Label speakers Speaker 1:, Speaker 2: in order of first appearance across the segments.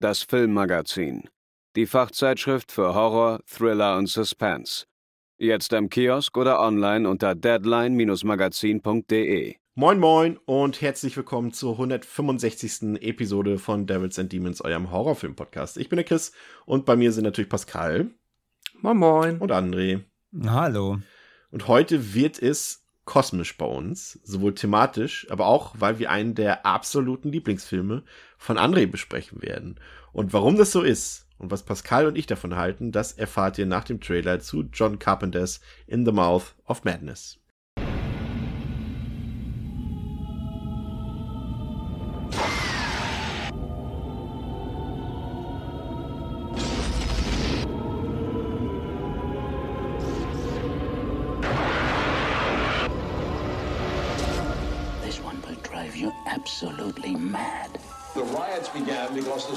Speaker 1: das Filmmagazin, die Fachzeitschrift für Horror, Thriller und Suspense. Jetzt im Kiosk oder online unter deadline-magazin.de.
Speaker 2: Moin Moin und herzlich willkommen zur 165. Episode von Devils and Demons, eurem Horrorfilm-Podcast. Ich bin der Chris und bei mir sind natürlich Pascal.
Speaker 3: Moin Moin.
Speaker 2: Und André.
Speaker 4: Hallo.
Speaker 2: Und heute wird es kosmisch bei uns, sowohl thematisch, aber auch, weil wir einen der absoluten Lieblingsfilme von André besprechen werden. Und warum das so ist und was Pascal und ich davon halten, das erfahrt ihr nach dem Trailer zu John Carpenters In the Mouth of Madness.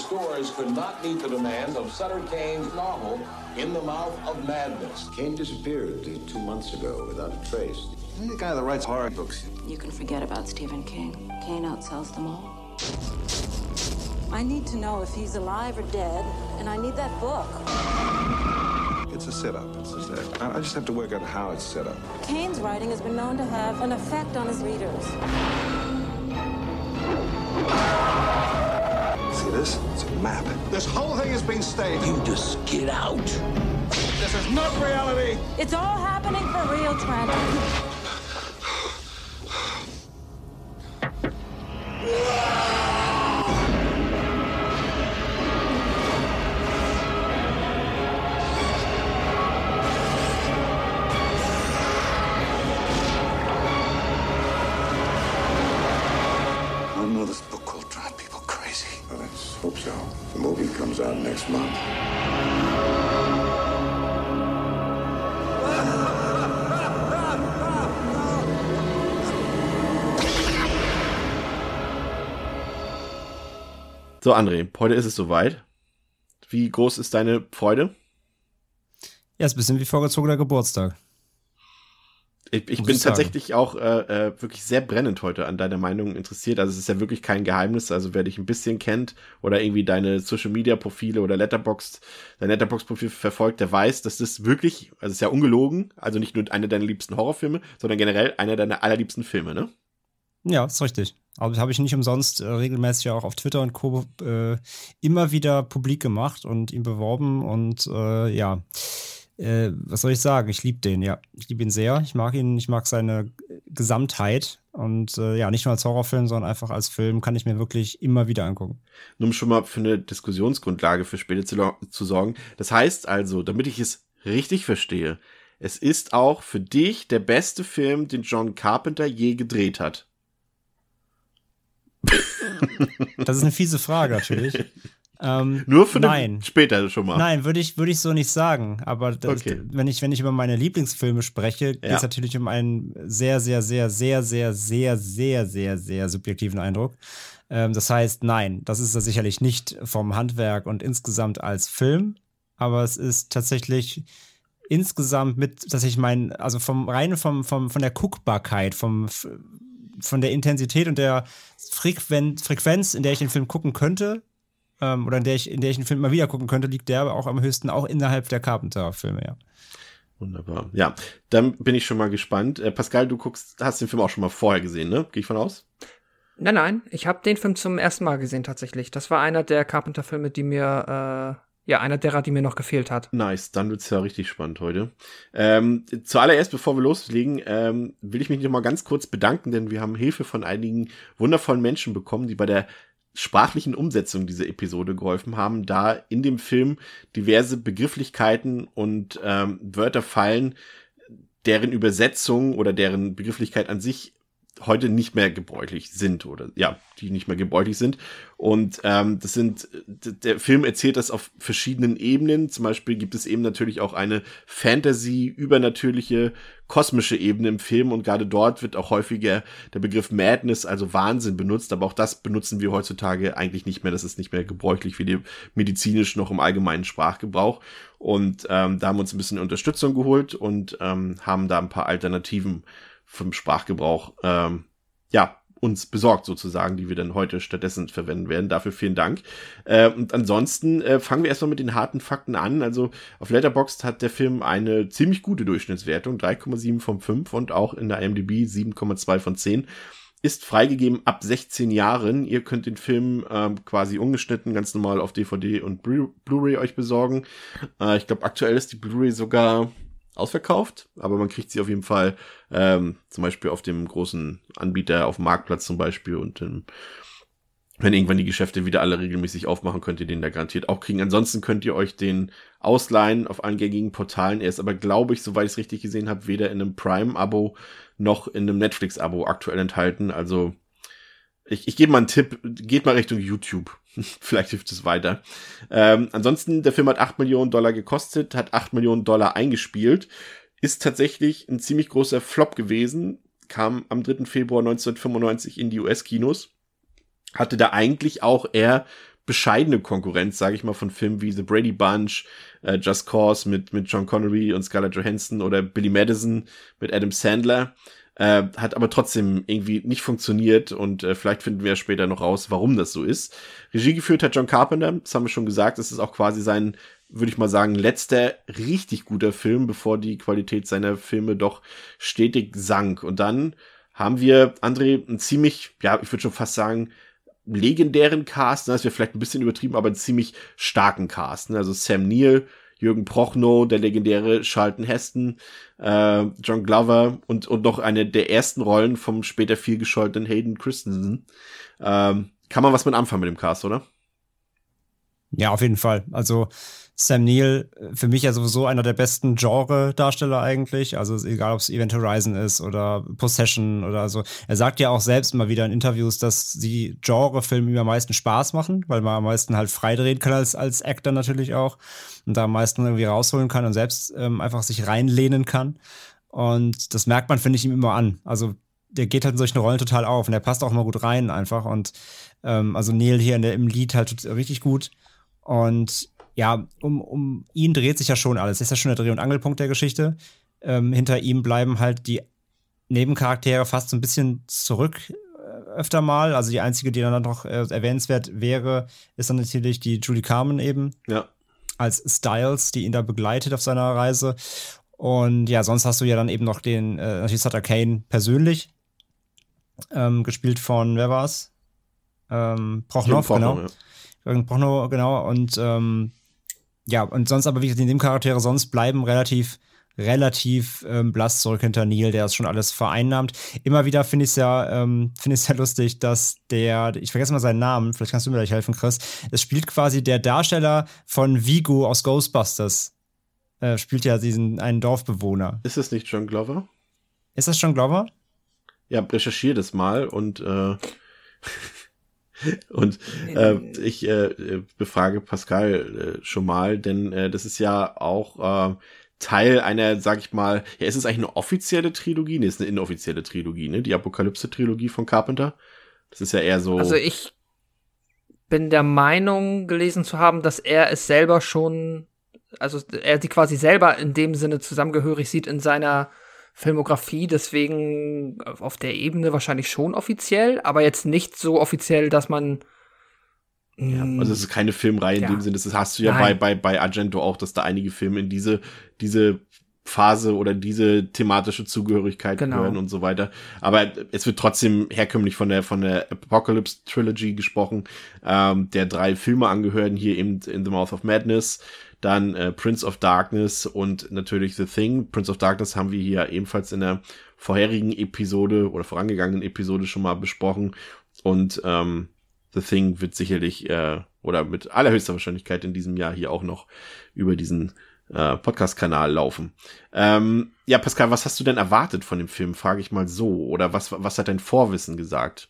Speaker 5: Stores could not meet the demand of Sutter Kane's novel, In the Mouth of Madness.
Speaker 6: Kane disappeared two months ago without a trace.
Speaker 7: You're the guy that writes horror books.
Speaker 8: You can forget about Stephen King. Kane outsells them all. I need to know if he's alive or dead, and I need that book.
Speaker 7: It's a setup. It's just I just have to work out how it's set up.
Speaker 8: Kane's writing has been known to have an effect on his readers.
Speaker 7: See this? It's a map.
Speaker 6: This whole thing has been staged.
Speaker 9: You just get out.
Speaker 6: This is not reality.
Speaker 8: It's all happening for real, Trent.
Speaker 7: I
Speaker 6: so. The movie comes out next month.
Speaker 2: So, André, heute ist es soweit. Wie groß ist deine Freude?
Speaker 4: Ja, ist ein bisschen wie vorgezogener Geburtstag.
Speaker 2: Ich, ich bin
Speaker 4: ich
Speaker 2: tatsächlich auch äh, äh, wirklich sehr brennend heute an deiner Meinung interessiert. Also es ist ja wirklich kein Geheimnis. Also wer dich ein bisschen kennt oder irgendwie deine Social Media Profile oder Letterboxd, dein Letterbox Profil verfolgt, der weiß, dass das wirklich, also es ist ja ungelogen, also nicht nur einer deiner liebsten Horrorfilme, sondern generell einer deiner allerliebsten Filme, ne?
Speaker 4: Ja, ist richtig. Aber das habe ich nicht umsonst äh, regelmäßig auch auf Twitter und Co. Äh, immer wieder publik gemacht und ihn beworben. Und äh, ja, äh, was soll ich sagen? Ich liebe den, ja. Ich liebe ihn sehr. Ich mag ihn, ich mag seine Gesamtheit. Und äh, ja, nicht nur als Horrorfilm, sondern einfach als Film kann ich mir wirklich immer wieder angucken.
Speaker 2: Nur um schon mal für eine Diskussionsgrundlage für später zu, zu sorgen. Das heißt also, damit ich es richtig verstehe, es ist auch für dich der beste Film, den John Carpenter je gedreht hat.
Speaker 4: Das ist eine fiese Frage natürlich. ähm,
Speaker 2: Nur für
Speaker 4: Nein.
Speaker 2: den später schon mal.
Speaker 4: Nein, würde ich, würde ich so nicht sagen. Aber das,
Speaker 2: Okay.
Speaker 4: wenn, ich, wenn ich über meine Lieblingsfilme spreche, geht es
Speaker 2: Ja.
Speaker 4: natürlich um einen sehr, sehr, sehr, sehr, sehr, sehr, sehr, sehr, sehr subjektiven Eindruck. Ähm, das heißt, nein, das ist er sicherlich nicht vom Handwerk und insgesamt als Film, aber es ist tatsächlich insgesamt mit, dass ich mein, also vom rein vom, vom, von der Guckbarkeit, vom von der Intensität und der Frequenz, Frequenz, in der ich den Film gucken könnte, ähm, oder in der ich, in der ich den Film mal wieder gucken könnte, liegt der aber auch am höchsten, auch innerhalb der Carpenter-Filme, ja.
Speaker 2: Wunderbar. Ja, dann bin ich schon mal gespannt. Äh, Pascal, du guckst, hast den Film auch schon mal vorher gesehen, ne? Gehe ich von aus?
Speaker 3: Nein, nein, ich habe den Film zum ersten Mal gesehen tatsächlich. Das war einer der Carpenter-Filme, die mir, äh, ja, einer derer, die mir noch gefehlt hat.
Speaker 2: Nice, dann wird's ja richtig spannend heute. Ähm, zuallererst, bevor wir loslegen, ähm, will ich mich noch mal ganz kurz bedanken, denn wir haben Hilfe von einigen wundervollen Menschen bekommen, die bei der sprachlichen Umsetzung dieser Episode geholfen haben, da in dem Film diverse Begrifflichkeiten und ähm, Wörter fallen, deren Übersetzung oder deren Begrifflichkeit an sich heute nicht mehr gebräuchlich sind oder ja, die nicht mehr gebräuchlich sind. Und ähm, das sind, der Film erzählt das auf verschiedenen Ebenen. Zum Beispiel gibt es eben natürlich auch eine Fantasy, übernatürliche, kosmische Ebene im Film und gerade dort wird auch häufiger der Begriff Madness, also Wahnsinn benutzt, aber auch das benutzen wir heutzutage eigentlich nicht mehr. Das ist nicht mehr gebräuchlich wie die medizinisch noch im allgemeinen Sprachgebrauch. Und ähm, da haben wir uns ein bisschen Unterstützung geholt und ähm, haben da ein paar Alternativen vom Sprachgebrauch ähm, ja uns besorgt sozusagen, die wir dann heute stattdessen verwenden werden. Dafür vielen Dank. Äh, und ansonsten äh, fangen wir erstmal mit den harten Fakten an. Also auf Letterboxd hat der Film eine ziemlich gute Durchschnittswertung, 3,7 von 5 und auch in der IMDb 7,2 von 10 ist freigegeben ab 16 Jahren. Ihr könnt den Film ähm, quasi ungeschnitten ganz normal auf DVD und Blu-ray euch besorgen. Äh, ich glaube, aktuell ist die Blu-ray sogar ausverkauft, aber man kriegt sie auf jeden Fall ähm, zum Beispiel auf dem großen Anbieter auf dem Marktplatz zum Beispiel und ähm, wenn irgendwann die Geschäfte wieder alle regelmäßig aufmachen, könnt ihr den da garantiert auch kriegen. Ansonsten könnt ihr euch den ausleihen auf allen gängigen Portalen. Er ist aber, glaube ich, soweit ich es richtig gesehen habe, weder in einem Prime-Abo noch in einem Netflix-Abo aktuell enthalten. Also ich, ich gebe mal einen Tipp, geht mal Richtung YouTube. Vielleicht hilft es weiter. Ähm, ansonsten, der Film hat 8 Millionen Dollar gekostet, hat 8 Millionen Dollar eingespielt, ist tatsächlich ein ziemlich großer Flop gewesen, kam am 3. Februar 1995 in die US-Kinos, hatte da eigentlich auch eher bescheidene Konkurrenz, sage ich mal, von Filmen wie The Brady Bunch, äh, Just Cause mit, mit John Connery und Scarlett Johansson oder Billy Madison mit Adam Sandler. Äh, hat aber trotzdem irgendwie nicht funktioniert und äh, vielleicht finden wir später noch raus, warum das so ist. Regie geführt hat John Carpenter, das haben wir schon gesagt, das ist auch quasi sein, würde ich mal sagen, letzter richtig guter Film, bevor die Qualität seiner Filme doch stetig sank. Und dann haben wir, André, ein ziemlich, ja, ich würde schon fast sagen, legendären Cast, ne? das wäre vielleicht ein bisschen übertrieben, aber einen ziemlich starken Cast. Ne? Also Sam Neill, Jürgen Prochnow, der legendäre Charlton Heston, äh, John Glover und, und noch eine der ersten Rollen vom später viel gescholtenen Hayden Christensen. Ähm, kann man was mit anfangen mit dem Cast, oder?
Speaker 4: Ja, auf jeden Fall. Also Sam Neill, für mich ja sowieso einer der besten Genre-Darsteller eigentlich. Also egal, ob es Event Horizon ist oder Possession oder so. Er sagt ja auch selbst immer wieder in Interviews, dass die Genre-Filme ihm am meisten Spaß machen, weil man am meisten halt freidrehen kann als, als Actor natürlich auch. Und da am meisten irgendwie rausholen kann und selbst ähm, einfach sich reinlehnen kann. Und das merkt man, finde ich, ihm immer an. Also der geht halt in solchen Rollen total auf und der passt auch immer gut rein einfach. Und ähm, also Neil hier in der, im Lied halt richtig gut. Und ja, um, um ihn dreht sich ja schon alles. Das ist ja schon der Dreh- und Angelpunkt der Geschichte. Ähm, hinter ihm bleiben halt die Nebencharaktere fast so ein bisschen zurück äh, öfter mal. Also die einzige, die dann noch äh, erwähnenswert wäre, ist dann natürlich die Julie Carmen eben.
Speaker 2: Ja.
Speaker 4: Als Styles, die ihn da begleitet auf seiner Reise. Und ja, sonst hast du ja dann eben noch den, äh, natürlich Sutter Kane persönlich, ähm, gespielt von, wer war's? Ähm, Prochnow, genau. Ja. Prochnow, genau. Und ähm, ja, und sonst aber, wie gesagt, die Nebencharaktere sonst bleiben relativ relativ ähm, blass zurück hinter Neil, der es schon alles vereinnahmt. Immer wieder finde ich es ja, ähm, finde ich es ja lustig, dass der, ich vergesse mal seinen Namen, vielleicht kannst du mir gleich helfen, Chris. Es spielt quasi der Darsteller von Vigo aus Ghostbusters. Äh, spielt ja diesen einen Dorfbewohner.
Speaker 2: Ist es nicht John Glover?
Speaker 4: Ist das John Glover?
Speaker 2: Ja, recherchiere das mal und äh Und äh, ich äh, befrage Pascal äh, schon mal, denn äh, das ist ja auch äh, Teil einer, sag ich mal, ja, ist es eigentlich eine offizielle Trilogie? Nee, ist eine inoffizielle Trilogie, ne? Die Apokalypse-Trilogie von Carpenter. Das ist ja eher so.
Speaker 3: Also ich bin der Meinung gelesen zu haben, dass er es selber schon, also er sie quasi selber in dem Sinne zusammengehörig sieht in seiner Filmografie, deswegen auf der Ebene wahrscheinlich schon offiziell, aber jetzt nicht so offiziell, dass man.
Speaker 2: Ja, hm, also es ist keine Filmreihe in ja. dem Sinne, das hast du ja bei, bei, bei Argento auch, dass da einige Filme in diese, diese Phase oder diese thematische Zugehörigkeit genau. gehören und so weiter. Aber es wird trotzdem herkömmlich von der von der Apocalypse Trilogy gesprochen, ähm, der drei Filme angehören, hier eben in The Mouth of Madness, dann äh, Prince of Darkness und natürlich The Thing. Prince of Darkness haben wir hier ebenfalls in der vorherigen Episode oder vorangegangenen Episode schon mal besprochen. Und ähm, The Thing wird sicherlich äh, oder mit allerhöchster Wahrscheinlichkeit in diesem Jahr hier auch noch über diesen äh, Podcast-Kanal laufen. Ähm, ja, Pascal, was hast du denn erwartet von dem Film, frage ich mal so. Oder was, was hat dein Vorwissen gesagt?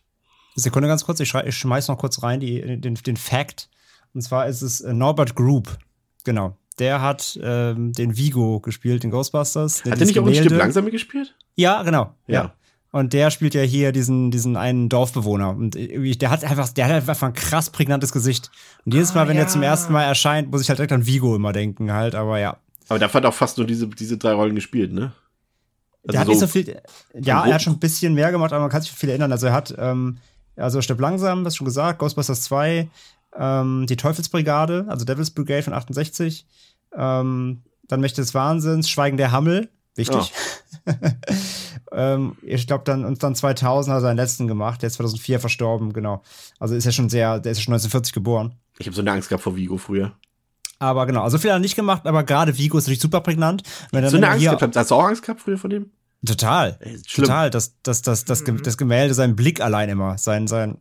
Speaker 4: Sekunde ganz kurz, ich, ich schmeiß noch kurz rein die, den, den Fact. Und zwar ist es äh, Norbert Group. Genau. Der hat ähm, den Vigo gespielt, den Ghostbusters.
Speaker 2: Hat der nicht auch ein Stück langsamer gespielt?
Speaker 4: Ja, genau.
Speaker 2: Ja.
Speaker 4: ja. Und der spielt ja hier diesen, diesen einen Dorfbewohner. Und der hat einfach, der hat einfach ein krass prägnantes Gesicht. Und jedes Mal, ah, wenn ja. er zum ersten Mal erscheint, muss ich halt direkt an Vigo immer denken, halt, aber ja.
Speaker 2: Aber der hat auch fast nur diese, diese drei Rollen gespielt, ne?
Speaker 4: Also der hat so nicht so viel, ja, er hat schon ein bisschen mehr gemacht, aber man kann sich viel erinnern. Also er hat, ähm, also Stirb langsam, das schon gesagt, Ghostbusters 2, ähm, die Teufelsbrigade, also Devil's Brigade von 68, ähm, dann Mächte des Wahnsinns, Schweigen der Hammel, wichtig. Oh. ähm, ich glaube, dann uns dann 2000 hat er seinen letzten gemacht, der ist 2004 verstorben, genau. Also ist er schon sehr, der ist ja schon 1940 geboren.
Speaker 2: Ich habe so eine Angst gehabt vor Vigo früher.
Speaker 4: Aber genau, also viel hat er nicht gemacht, aber gerade Vigo ist natürlich super prägnant.
Speaker 2: Wenn so eine Angst gehabt, hast du auch Angst gehabt früher vor dem?
Speaker 4: Total. Ey, total. Das, das, das, das, mhm. das Gemälde, sein Blick allein immer, sein, sein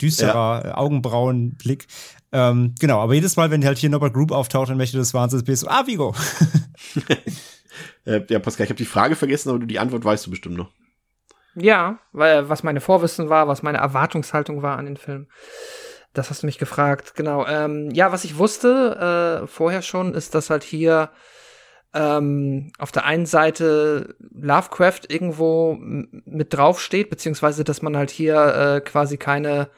Speaker 4: düsterer ja. Augenbrauenblick. Ähm, genau, aber jedes Mal, wenn halt hier Norbert Group auftaucht, dann möchte das Wahnsinns, bist du, ah, Vigo.
Speaker 2: äh, ja, Pascal, ich habe die Frage vergessen, aber du die Antwort weißt du bestimmt noch.
Speaker 3: Ja, weil was meine Vorwissen war, was meine Erwartungshaltung war an den Film. Das hast du mich gefragt, genau. Ähm, ja, was ich wusste äh, vorher schon, ist, dass halt hier ähm, auf der einen Seite Lovecraft irgendwo mit draufsteht, beziehungsweise dass man halt hier äh, quasi keine,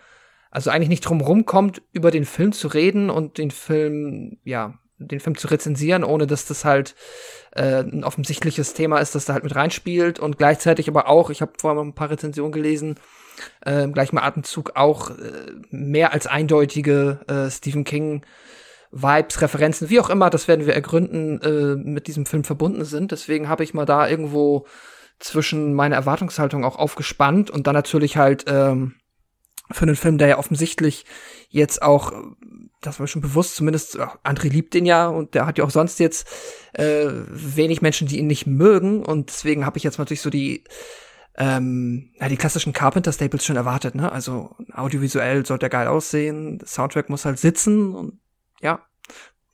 Speaker 3: also eigentlich nicht drum rumkommt, über den Film zu reden und den Film, ja, den Film zu rezensieren, ohne dass das halt äh, ein offensichtliches Thema ist, das da halt mit reinspielt und gleichzeitig aber auch, ich habe vorher mal ein paar Rezensionen gelesen, äh, im gleichen Atemzug auch äh, mehr als eindeutige äh, Stephen King Vibes, Referenzen, wie auch immer, das werden wir ergründen, äh, mit diesem Film verbunden sind. Deswegen habe ich mal da irgendwo zwischen meiner Erwartungshaltung auch aufgespannt und dann natürlich halt ähm, für einen Film, der ja offensichtlich jetzt auch, das war schon bewusst, zumindest André liebt den ja und der hat ja auch sonst jetzt äh, wenig Menschen, die ihn nicht mögen und deswegen habe ich jetzt natürlich so die ähm, ja, die klassischen Carpenter-Staples schon erwartet, ne? Also audiovisuell sollte er geil aussehen, Soundtrack muss halt sitzen und ja,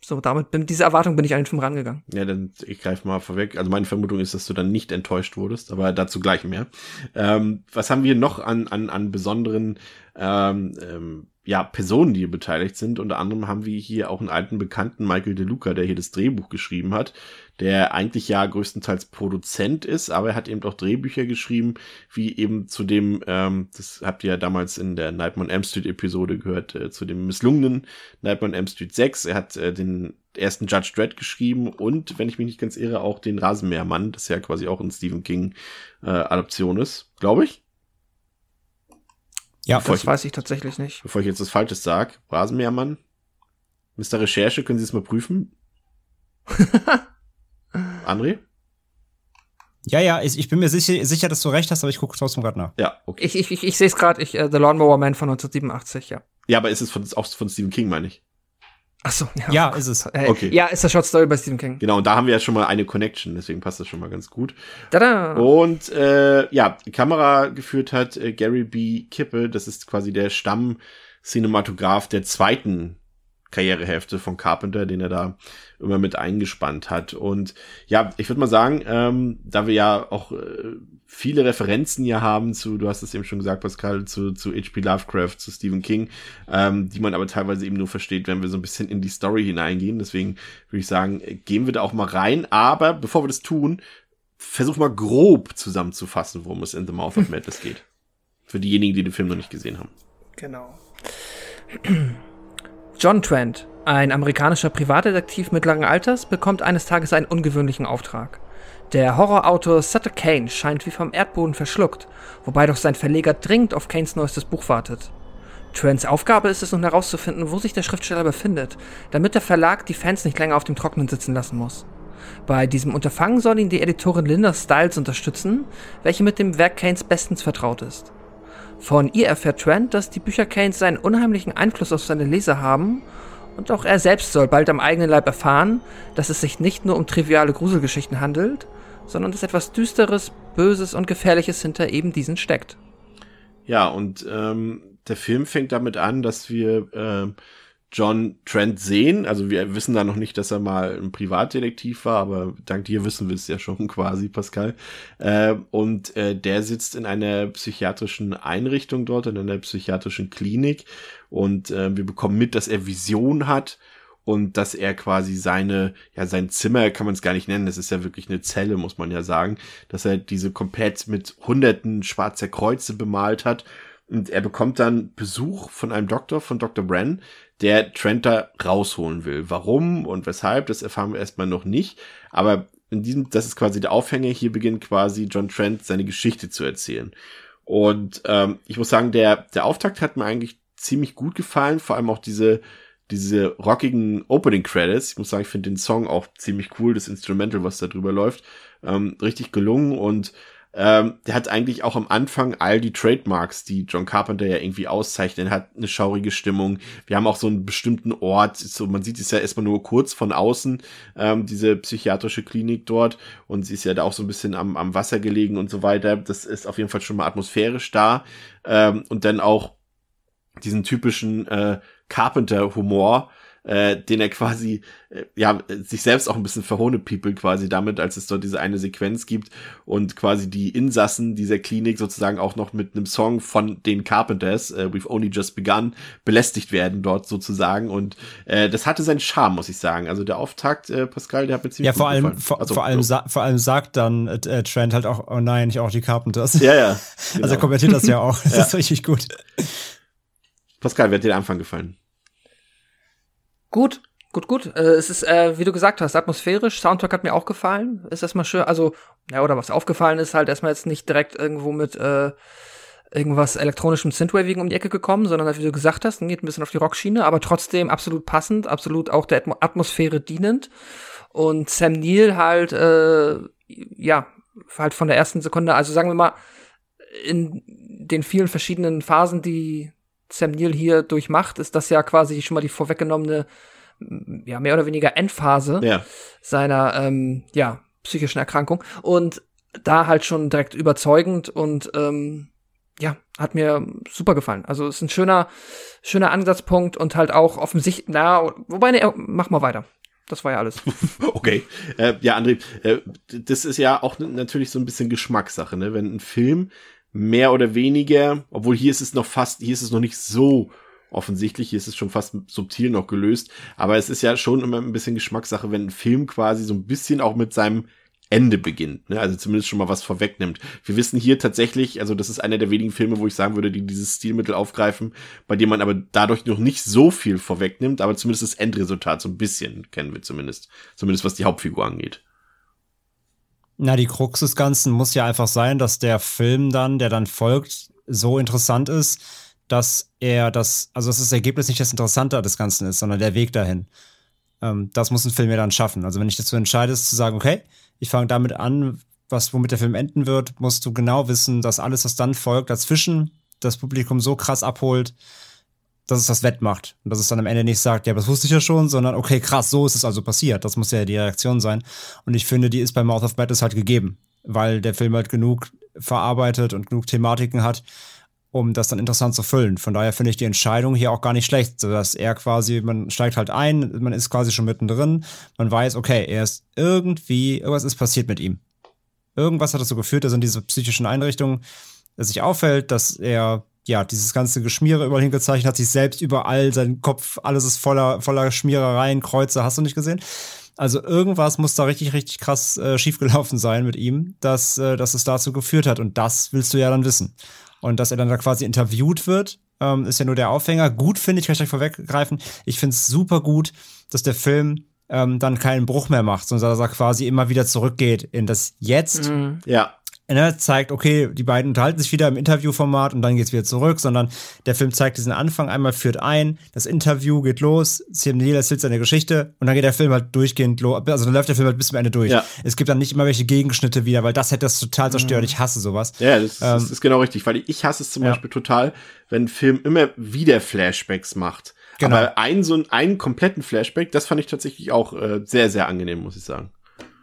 Speaker 3: so damit mit dieser Erwartung bin ich an den Film rangegangen.
Speaker 2: Ja, dann ich greife mal vorweg. Also meine Vermutung ist, dass du dann nicht enttäuscht wurdest, aber dazu gleich mehr. Ähm, was haben wir noch an an an besonderen ähm, ähm, ja, Personen, die hier beteiligt sind. Unter anderem haben wir hier auch einen alten Bekannten, Michael De Luca, der hier das Drehbuch geschrieben hat, der eigentlich ja größtenteils Produzent ist, aber er hat eben auch Drehbücher geschrieben, wie eben zu dem, ähm, das habt ihr ja damals in der Nightmare on Elm Street Episode gehört, äh, zu dem misslungenen Nightmare on Elm Street 6. Er hat äh, den ersten Judge Dredd geschrieben und, wenn ich mich nicht ganz irre, auch den Rasenmähermann, das ja quasi auch ein Stephen King äh, Adaption ist, glaube ich.
Speaker 3: Ja, bevor das ich, weiß ich tatsächlich nicht.
Speaker 2: Bevor ich jetzt was Falsches sage, Rasenmähermann, Mr. Recherche, können Sie es mal prüfen? André?
Speaker 4: Ja, ja, ich, ich bin mir sicher, sicher, dass du recht hast, aber ich gucke trotzdem gerade nach.
Speaker 2: Ja, okay.
Speaker 3: Ich, ich, ich, ich sehe es gerade, ich, uh, The Lawnmower Man von 1987, ja.
Speaker 2: Ja, aber ist es von, auch von Stephen King, meine ich?
Speaker 3: Ach so,
Speaker 4: ja. Ja, ist es.
Speaker 3: Äh, okay. Ja, ist der Short Story bei Stephen King.
Speaker 2: Genau, und da haben wir ja schon mal eine Connection, deswegen passt das schon mal ganz gut.
Speaker 3: Tada!
Speaker 2: Und äh, ja, die Kamera geführt hat äh, Gary B. Kippe, das ist quasi der Stamm-Cinematograph der zweiten Karrierehälfte von Carpenter, den er da immer mit eingespannt hat. Und ja, ich würde mal sagen, ähm, da wir ja auch äh, viele Referenzen hier haben zu, du hast es eben schon gesagt, Pascal, zu, zu H.P. Lovecraft, zu Stephen King, ähm, die man aber teilweise eben nur versteht, wenn wir so ein bisschen in die Story hineingehen. Deswegen würde ich sagen, gehen wir da auch mal rein. Aber bevor wir das tun, versuch mal grob zusammenzufassen, worum es in The Mouth of Madness geht. Für diejenigen, die den Film noch nicht gesehen haben.
Speaker 3: Genau. John Trent, ein amerikanischer Privatdetektiv mittleren Alters, bekommt eines Tages einen ungewöhnlichen Auftrag. Der Horrorautor Sutter Kane scheint wie vom Erdboden verschluckt, wobei doch sein Verleger dringend auf Kanes neuestes Buch wartet. Trents Aufgabe ist es nun herauszufinden, wo sich der Schriftsteller befindet, damit der Verlag die Fans nicht länger auf dem Trocknen sitzen lassen muss. Bei diesem Unterfangen soll ihn die Editorin Linda Stiles unterstützen, welche mit dem Werk Kanes bestens vertraut ist. Von ihr erfährt Trent, dass die Bücher Keynes einen unheimlichen Einfluss auf seine Leser haben und auch er selbst soll bald am eigenen Leib erfahren, dass es sich nicht nur um triviale Gruselgeschichten handelt, sondern dass etwas Düsteres, Böses und Gefährliches hinter eben diesen steckt.
Speaker 2: Ja, und ähm, der Film fängt damit an, dass wir äh, John Trent sehen. Also wir wissen da noch nicht, dass er mal ein Privatdetektiv war, aber dank dir wissen wir es ja schon quasi, Pascal. Äh, und äh, der sitzt in einer psychiatrischen Einrichtung dort, in einer psychiatrischen Klinik. Und äh, wir bekommen mit, dass er Vision hat und dass er quasi seine, ja, sein Zimmer kann man es gar nicht nennen, das ist ja wirklich eine Zelle, muss man ja sagen, dass er diese komplett mit hunderten schwarzer Kreuze bemalt hat. Und er bekommt dann Besuch von einem Doktor, von Dr. Bren, der Trent da rausholen will. Warum und weshalb, das erfahren wir erstmal noch nicht. Aber in diesem, das ist quasi der Aufhänger. Hier beginnt quasi John Trent seine Geschichte zu erzählen. Und ähm, ich muss sagen, der, der Auftakt hat mir eigentlich ziemlich gut gefallen. Vor allem auch diese, diese rockigen Opening Credits. Ich muss sagen, ich finde den Song auch ziemlich cool, das Instrumental, was da drüber läuft. Ähm, richtig gelungen und ähm, der hat eigentlich auch am Anfang all die Trademarks, die John Carpenter ja irgendwie auszeichnet, hat eine schaurige Stimmung. Wir haben auch so einen bestimmten Ort, so man sieht es ja erstmal nur kurz von außen, ähm, diese psychiatrische Klinik dort und sie ist ja da auch so ein bisschen am, am Wasser gelegen und so weiter. Das ist auf jeden Fall schon mal atmosphärisch da ähm, und dann auch diesen typischen äh, Carpenter-Humor, äh, den er quasi, äh, ja, sich selbst auch ein bisschen verhohnepiepelt quasi damit, als es dort diese eine Sequenz gibt und quasi die Insassen dieser Klinik sozusagen auch noch mit einem Song von den Carpenters, äh, We've Only Just Begun, belästigt werden dort sozusagen und äh, das hatte seinen Charme, muss ich sagen. Also der Auftakt, äh, Pascal, der hat mir ziemlich
Speaker 4: Ja, vor allem, vor, also, vor, allem so. vor allem sagt dann äh, Trent halt auch, oh nein, nicht auch die Carpenters.
Speaker 2: Ja, ja.
Speaker 4: Genau. Also er kommentiert das ja auch. Das ja. ist richtig gut.
Speaker 2: Pascal, wer hat dir der Anfang gefallen?
Speaker 3: Gut, gut, gut. Äh, es ist, äh, wie du gesagt hast, atmosphärisch. Soundtrack hat mir auch gefallen. Ist erstmal schön. Also, ja, oder was aufgefallen ist, halt erstmal jetzt nicht direkt irgendwo mit äh, irgendwas elektronischem Synthwaving um die Ecke gekommen, sondern halt, wie du gesagt hast, geht ein bisschen auf die Rockschiene, aber trotzdem absolut passend, absolut auch der Atmosphäre dienend. Und Sam Neill halt, äh, ja, halt von der ersten Sekunde, also sagen wir mal, in den vielen verschiedenen Phasen, die Sam Neill hier durchmacht, ist das ja quasi schon mal die vorweggenommene, ja, mehr oder weniger Endphase
Speaker 2: ja.
Speaker 3: seiner, ähm, ja, psychischen Erkrankung. Und da halt schon direkt überzeugend und, ähm, ja, hat mir super gefallen. Also ist ein schöner, schöner Ansatzpunkt und halt auch offensichtlich, na, wobei, ne, mach mal weiter. Das war ja alles.
Speaker 2: okay. Äh, ja, André, äh, das ist ja auch natürlich so ein bisschen Geschmackssache, ne? Wenn ein Film mehr oder weniger, obwohl hier ist es noch fast, hier ist es noch nicht so offensichtlich, hier ist es schon fast subtil noch gelöst, aber es ist ja schon immer ein bisschen Geschmackssache, wenn ein Film quasi so ein bisschen auch mit seinem Ende beginnt, ne? also zumindest schon mal was vorwegnimmt. Wir wissen hier tatsächlich, also das ist einer der wenigen Filme, wo ich sagen würde, die dieses Stilmittel aufgreifen, bei dem man aber dadurch noch nicht so viel vorwegnimmt, aber zumindest das Endresultat so ein bisschen kennen wir zumindest, zumindest was die Hauptfigur angeht.
Speaker 4: Na, die Krux des Ganzen muss ja einfach sein, dass der Film dann, der dann folgt, so interessant ist, dass er das, also dass das Ergebnis nicht das Interessante des Ganzen ist, sondern der Weg dahin. Ähm, das muss ein Film ja dann schaffen. Also wenn ich dazu entscheide, zu sagen, okay, ich fange damit an, was, womit der Film enden wird, musst du genau wissen, dass alles, was dann folgt, dazwischen das Publikum so krass abholt, dass es das wettmacht. Und dass es dann am Ende nicht sagt, ja, das wusste ich ja schon, sondern okay, krass, so ist es also passiert. Das muss ja die Reaktion sein. Und ich finde, die ist bei Mouth of Madness halt gegeben, weil der Film halt genug verarbeitet und genug Thematiken hat, um das dann interessant zu füllen. Von daher finde ich die Entscheidung hier auch gar nicht schlecht, dass er quasi, man steigt halt ein, man ist quasi schon mittendrin, man weiß, okay, er ist irgendwie, irgendwas ist passiert mit ihm. Irgendwas hat dazu geführt, dass in diese psychischen Einrichtungen es sich auffällt, dass er ja, dieses ganze Geschmiere überall hingezeichnet, hat sich selbst überall, sein Kopf, alles ist voller, voller Schmierereien, Kreuze, hast du nicht gesehen? Also irgendwas muss da richtig, richtig krass äh, schiefgelaufen sein mit ihm, dass, äh, dass es dazu geführt hat. Und das willst du ja dann wissen. Und dass er dann da quasi interviewt wird, ähm, ist ja nur der Aufhänger. Gut finde ich, kann ich gleich vorweggreifen. Ich finde es super gut, dass der Film ähm, dann keinen Bruch mehr macht, sondern dass er quasi immer wieder zurückgeht in das Jetzt.
Speaker 2: Mhm. Ja
Speaker 4: ne, zeigt, okay, die beiden unterhalten sich wieder im Interviewformat und dann geht's wieder zurück, sondern der Film zeigt diesen Anfang einmal, führt ein, das Interview geht los, Sam Neill erzählt seine Geschichte und dann geht der Film halt durchgehend los, also dann läuft der Film halt bis zum Ende durch. Ja. Es gibt dann nicht immer welche Gegenschnitte wieder, weil das hätte das total zerstört. Mhm. Ich hasse sowas.
Speaker 2: Ja, das, ähm, das, ist genau richtig, weil ich hasse es zum ja. Beispiel total, wenn ein Film immer wieder Flashbacks macht. Genau. Aber einen so einen, einen kompletten Flashback, das fand ich tatsächlich auch äh, sehr, sehr angenehm, muss ich sagen.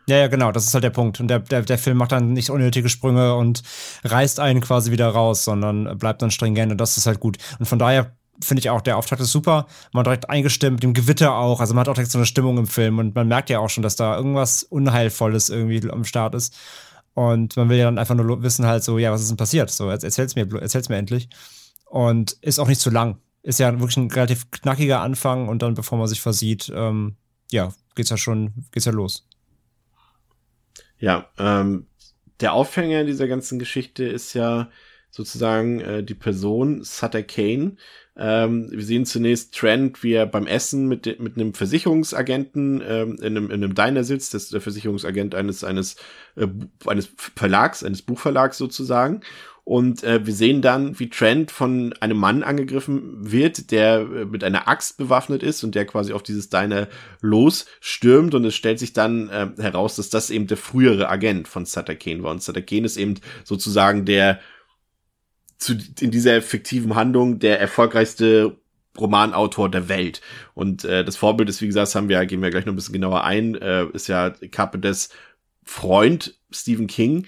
Speaker 4: Ja, ja, genau, das ist halt der Punkt. Und der, der, der Film macht dann nicht unnötige Sprünge und reißt einen quasi wieder raus, sondern bleibt dann stringent und das ist halt gut. Und von daher finde ich auch, der Auftakt ist super. Man hat direkt eingestimmt, mit dem Gewitter auch. Also man hat auch direkt so eine Stimmung im Film und man merkt ja auch schon, dass da irgendwas Unheilvolles irgendwie am Start ist. Und man will ja dann einfach nur wissen halt so, ja, was ist denn passiert? So, erzähl's mir, erzähl's mir endlich. Und ist auch nicht zu lang. Ist ja wirklich ein relativ knackiger Anfang und dann, bevor man sich versieht, ähm, ja, geht's ja schon, geht's ja los.
Speaker 2: Ja, ähm, der Aufhänger dieser ganzen Geschichte ist ja sozusagen äh, die Person Sutter Kane. Ähm, wir sehen zunächst Trent, wie er beim Essen mit, mit einem Versicherungsagenten ähm, in, einem, in einem Diner sitzt. Das ist der Versicherungsagent eines, eines, äh, eines Verlags, eines Buchverlags sozusagen. Und äh, wir sehen dann, wie Trent von einem Mann angegriffen wird, der äh, mit einer Axt bewaffnet ist und der quasi auf dieses Diner losstürmt. Und es stellt sich dann äh, heraus, dass das eben der frühere Agent von Sutter Kane war. Und Sutter Kane ist eben sozusagen der zu, in dieser fiktiven Handlung der erfolgreichste Romanautor der Welt. Und äh, das Vorbild ist, wie gesagt, haben wir, gehen wir gleich noch ein bisschen genauer ein, äh, ist ja Capedes Freund Stephen King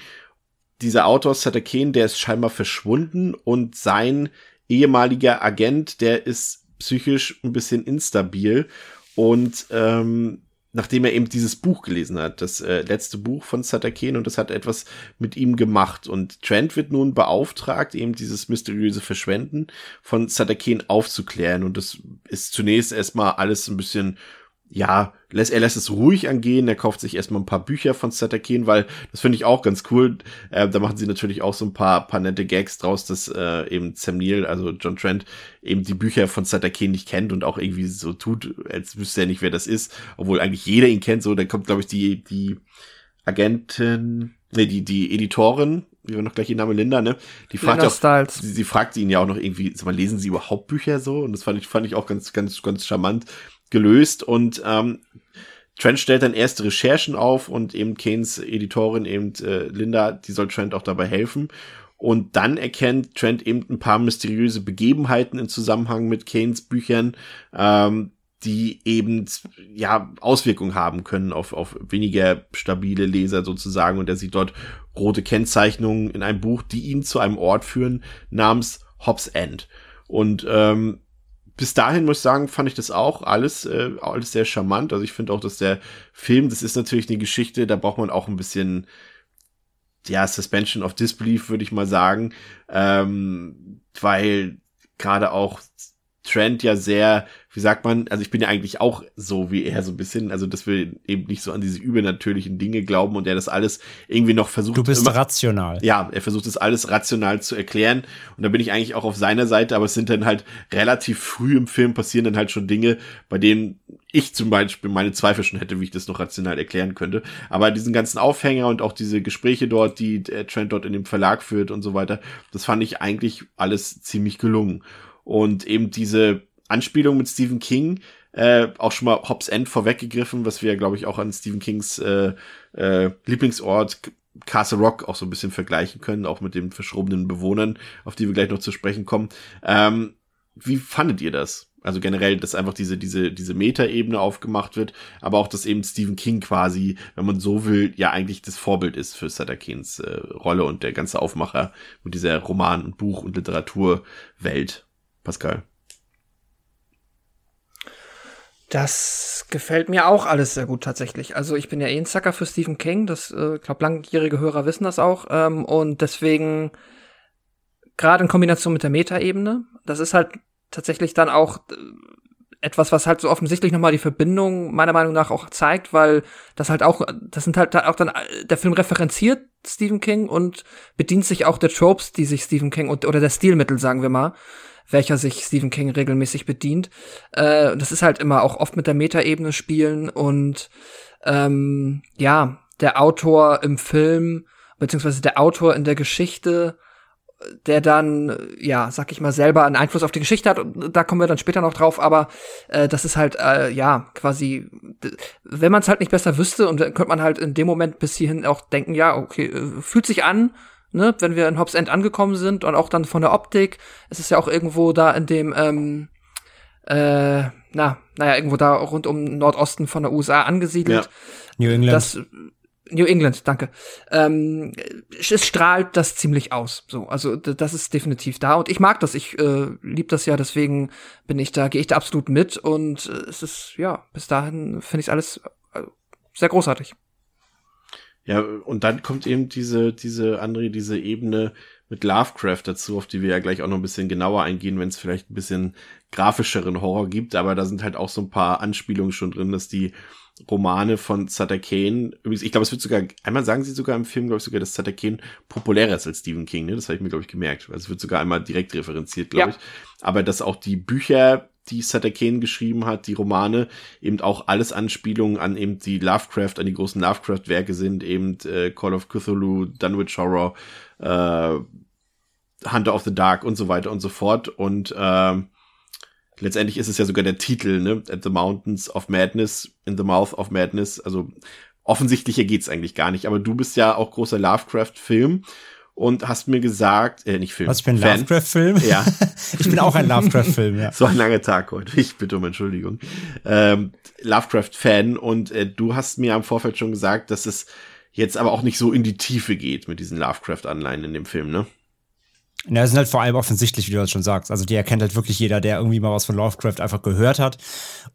Speaker 2: dieser Autor Kane, der ist scheinbar verschwunden und sein ehemaliger Agent, der ist psychisch ein bisschen instabil und ähm, nachdem er eben dieses Buch gelesen hat, das äh, letzte Buch von Kane und das hat etwas mit ihm gemacht und Trent wird nun beauftragt, eben dieses mysteriöse Verschwenden von Kane aufzuklären und das ist zunächst erstmal alles ein bisschen ja, er lässt es ruhig angehen, er kauft sich erstmal ein paar Bücher von Satakin, weil das finde ich auch ganz cool. Äh, da machen sie natürlich auch so ein paar, paar nette Gags draus, dass äh, eben Sam Neill, also John Trent, eben die Bücher von Satakin nicht kennt und auch irgendwie so tut, als wüsste er nicht, wer das ist, obwohl eigentlich jeder ihn kennt. So, dann kommt, glaube ich, die, die Agentin, nee, die, die Editorin, wie wir noch gleich ihr Name Linda, ne? Die fragt auch, sie, sie fragte ihn ja auch noch irgendwie, sag mal, lesen Sie überhaupt Bücher so? Und das fand ich, fand ich auch ganz, ganz, ganz charmant, gelöst und ähm, Trent stellt dann erste Recherchen auf und eben Kanes Editorin, eben äh, Linda, die soll Trent auch dabei helfen. Und dann erkennt Trent eben ein paar mysteriöse Begebenheiten im Zusammenhang mit Kanes Büchern, ähm, die eben ja Auswirkungen haben können auf, auf weniger stabile Leser sozusagen. Und er sieht dort rote Kennzeichnungen in einem Buch, die ihn zu einem Ort führen namens Hobbs End. Und ähm, bis dahin muss ich sagen, fand ich das auch alles, äh, alles sehr charmant. Also ich finde auch, dass der Film, das ist natürlich eine Geschichte, da braucht man auch ein bisschen, ja, Suspension of Disbelief, würde ich mal sagen. Ähm, weil gerade auch Trend ja sehr, wie sagt man, also ich bin ja eigentlich auch so wie er so ein bisschen, also dass wir eben nicht so an diese übernatürlichen Dinge glauben und er das alles irgendwie noch versucht.
Speaker 4: Du bist immer, rational.
Speaker 2: Ja, er versucht es alles rational zu erklären und da bin ich eigentlich auch auf seiner Seite, aber es sind dann halt relativ früh im Film passieren dann halt schon Dinge, bei denen ich zum Beispiel meine Zweifel schon hätte, wie ich das noch rational erklären könnte. Aber diesen ganzen Aufhänger und auch diese Gespräche dort, die Trent dort in dem Verlag führt und so weiter, das fand ich eigentlich alles ziemlich gelungen. Und eben diese Anspielung mit Stephen King, äh, auch schon mal Hobbs End vorweggegriffen, was wir, glaube ich, auch an Stephen Kings äh, äh, Lieblingsort Castle Rock auch so ein bisschen vergleichen können, auch mit den verschrobenen Bewohnern, auf die wir gleich noch zu sprechen kommen. Ähm, wie fandet ihr das? Also generell, dass einfach diese, diese, diese Metaebene aufgemacht wird, aber auch, dass eben Stephen King quasi, wenn man so will, ja eigentlich das Vorbild ist für Sutter Kings äh, Rolle und der ganze Aufmacher mit dieser Roman- und Buch- und Literaturwelt. Pascal.
Speaker 3: Das gefällt mir auch alles sehr gut tatsächlich. Also ich bin ja eh ein Sucker für Stephen King, das, äh, glaube langjährige Hörer wissen das auch. Ähm, und deswegen, gerade in Kombination mit der Metaebene, das ist halt tatsächlich dann auch äh, etwas, was halt so offensichtlich nochmal die Verbindung meiner Meinung nach auch zeigt, weil das halt auch, das sind halt auch dann, äh, der Film referenziert Stephen King und bedient sich auch der Tropes, die sich Stephen King und, oder der Stilmittel, sagen wir mal, welcher sich Stephen King regelmäßig bedient. Äh, das ist halt immer auch oft mit der Metaebene spielen und ähm, ja, der Autor im Film, beziehungsweise der Autor in der Geschichte, der dann, ja, sag ich mal, selber einen Einfluss auf die Geschichte hat, und da kommen wir dann später noch drauf, aber äh, das ist halt, äh, ja, quasi, wenn man es halt nicht besser wüsste, und dann könnte man halt in dem Moment bis hierhin auch denken, ja, okay, äh, fühlt sich an, ne, wenn wir in Hobbs End angekommen sind und auch dann von der Optik, es ist ja auch irgendwo da in dem, ähm, äh, na, naja, irgendwo da rund um Nordosten von der USA angesiedelt. Ja.
Speaker 4: New England.
Speaker 3: Das, New England, danke. Ähm, es strahlt das ziemlich aus. So, also das ist definitiv da und ich mag das. Ich äh, liebe das ja, deswegen bin ich da, gehe ich da absolut mit und äh, es ist ja bis dahin finde ich alles äh, sehr großartig.
Speaker 2: Ja, und dann kommt eben diese, diese andere, diese Ebene mit Lovecraft dazu, auf die wir ja gleich auch noch ein bisschen genauer eingehen, wenn es vielleicht ein bisschen grafischeren Horror gibt, aber da sind halt auch so ein paar Anspielungen schon drin, dass die Romane von Sutter Kane, übrigens, ich glaube, es wird sogar, einmal sagen sie sogar im Film, glaube ich sogar, dass Sutter Kane populärer ist als Stephen King, ne? Das habe ich mir, glaube ich, gemerkt. Also es wird sogar einmal direkt referenziert, glaube ja. ich. Aber dass auch die Bücher, die Sutter Kane geschrieben hat, die Romane, eben auch alles Anspielungen an eben die Lovecraft, an die großen Lovecraft-Werke sind, eben äh, Call of Cthulhu, Dunwich Horror, äh, Hunter of the Dark und so weiter und so fort. Und äh, letztendlich ist es ja sogar der Titel, ne? At the Mountains of Madness, in the Mouth of Madness. Also offensichtlicher geht's eigentlich gar nicht. Aber du bist ja auch großer Lovecraft-Film und hast mir gesagt, äh, nicht Film.
Speaker 4: Was, ich bin Lovecraft-Film?
Speaker 2: Ja.
Speaker 4: ich bin auch ein Lovecraft-Film, ja.
Speaker 2: So ein langer Tag heute. Ich bitte um Entschuldigung. Ähm, Lovecraft-Fan und äh, du hast mir am Vorfeld schon gesagt, dass es jetzt aber auch nicht so in die Tiefe geht mit diesen Lovecraft-Anleihen in dem Film, ne?
Speaker 4: Ja, das sind halt vor allem offensichtlich, wie du das schon sagst. Also die erkennt halt wirklich jeder, der irgendwie mal was von Lovecraft einfach gehört hat.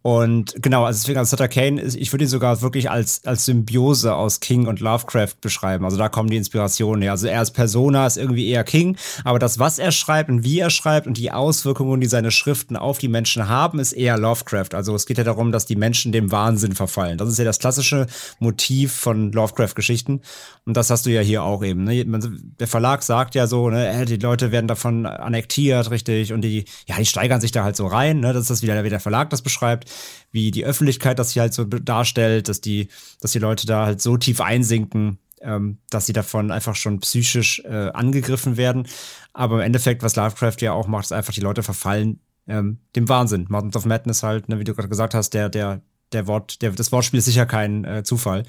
Speaker 4: Und genau, also deswegen als Sutter Kane, ich würde ihn sogar wirklich als, als Symbiose aus King und Lovecraft beschreiben. Also da kommen die Inspirationen her. Also er als Persona ist irgendwie eher King, aber das, was er schreibt und wie er schreibt und die Auswirkungen, die seine Schriften auf die Menschen haben, ist eher Lovecraft. Also es geht ja darum, dass die Menschen dem Wahnsinn verfallen. Das ist ja das klassische Motiv von Lovecraft-Geschichten. Und das hast du ja hier auch eben. Ne? Der Verlag sagt ja so, ne, die Leute Leute werden davon annektiert, richtig, und die, ja, die steigern sich da halt so rein, ne? Das ist das wieder, wie der Verlag das beschreibt, wie die Öffentlichkeit das hier halt so darstellt, dass die, dass die Leute da halt so tief einsinken, ähm, dass sie davon einfach schon psychisch äh, angegriffen werden. Aber im Endeffekt, was Lovecraft ja auch macht, ist einfach, die Leute verfallen ähm, dem Wahnsinn. Mountains of Madness halt, ne, wie du gerade gesagt hast, der, der, der Wort, der, das Wortspiel ist sicher kein äh, Zufall.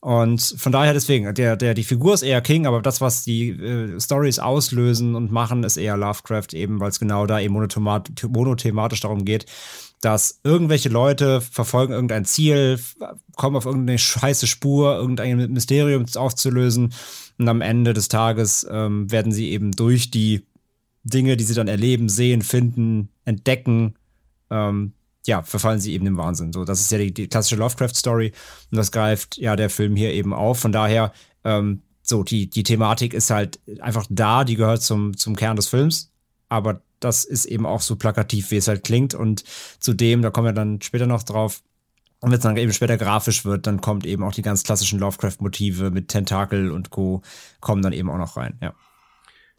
Speaker 4: Und von daher deswegen, der, der, die Figur ist eher King, aber das, was die äh, Stories auslösen und machen, ist eher Lovecraft, eben weil es genau da eben monothematisch darum geht, dass irgendwelche Leute verfolgen irgendein Ziel, kommen auf irgendeine scheiße Spur, irgendein Mysterium aufzulösen und am Ende des Tages ähm, werden sie eben durch die Dinge, die sie dann erleben, sehen, finden, entdecken, ähm, ja, verfallen sie eben im Wahnsinn. So, das ist ja die, die klassische Lovecraft-Story und das greift ja der Film hier eben auf. Von daher, ähm, so, die, die Thematik ist halt einfach da, die gehört zum, zum Kern des Films, aber das ist eben auch so plakativ, wie es halt klingt und zudem, da kommen wir dann später noch drauf, und wenn es dann eben später grafisch wird, dann kommt eben auch die ganz klassischen Lovecraft-Motive mit Tentakel und Co. kommen dann eben auch noch rein, ja.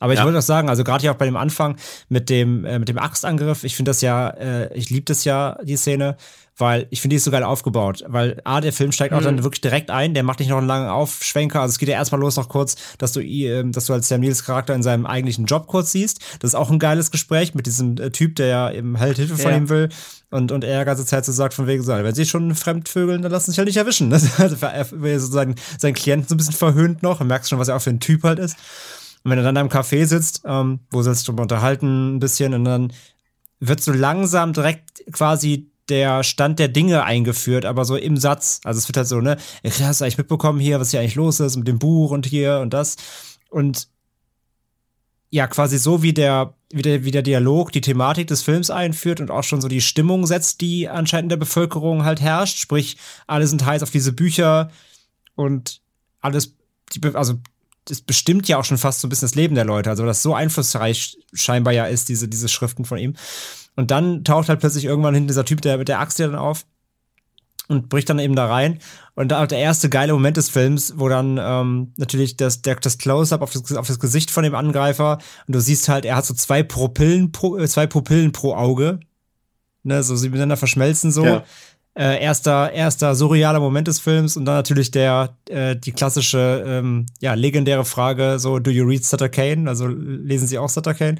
Speaker 4: Aber ich ja. wollte noch sagen, also gerade hier auch bei dem Anfang mit dem, äh, mit dem Axtangriff, ich finde das ja, äh, ich liebe das ja, die Szene, weil ich finde, die ist so geil aufgebaut. Weil A, der Film steigt mhm. auch dann wirklich direkt ein, der macht nicht noch einen langen Aufschwenker. Also es geht ja erstmal los noch kurz, dass du, äh, dass du als Sam Nils Charakter in seinem eigentlichen Job kurz siehst. Das ist auch ein geiles Gespräch mit diesem äh, Typ, der ja eben halt Hilfe von ja. ihm will. Und, und er ganze Zeit so sagt von wegen so, wenn sie schon fremdvögeln, dann lassen sie sich halt nicht erwischen. Also er sozusagen seinen Klienten so ein bisschen verhöhnt noch und merkst schon, was er auch für ein Typ halt ist. Und wenn du dann da im Café sitzt, ähm, wo sitzt du unterhalten ein bisschen und dann wird so langsam direkt quasi der Stand der Dinge eingeführt, aber so im Satz. Also es wird halt so, ne, hast du eigentlich mitbekommen hier, was hier eigentlich los ist mit dem Buch und hier und das. Und ja, quasi so wie der, wie der, wie der Dialog die Thematik des Films einführt und auch schon so die Stimmung setzt, die anscheinend in der Bevölkerung halt herrscht. Sprich, alle sind heiß auf diese Bücher und alles, also das bestimmt ja auch schon fast so ein bisschen das Leben der Leute. Also, das so einflussreich scheinbar ja ist, diese, diese Schriften von ihm. Und dann taucht halt plötzlich irgendwann hinten dieser Typ der, mit der Axt hier dann auf und bricht dann eben da rein. Und da der erste geile Moment des Films, wo dann ähm, natürlich das, das Close-up auf das, auf das Gesicht von dem Angreifer und du siehst halt, er hat so zwei Pupillen pro, äh, zwei Pupillen pro Auge. Ne, so sie miteinander verschmelzen so. Ja äh, erster, erster surrealer Moment des Films und dann natürlich der, äh, die klassische, ähm, ja, legendäre Frage, so, do you read Sutter Kane? Also lesen Sie auch Sutter Kane?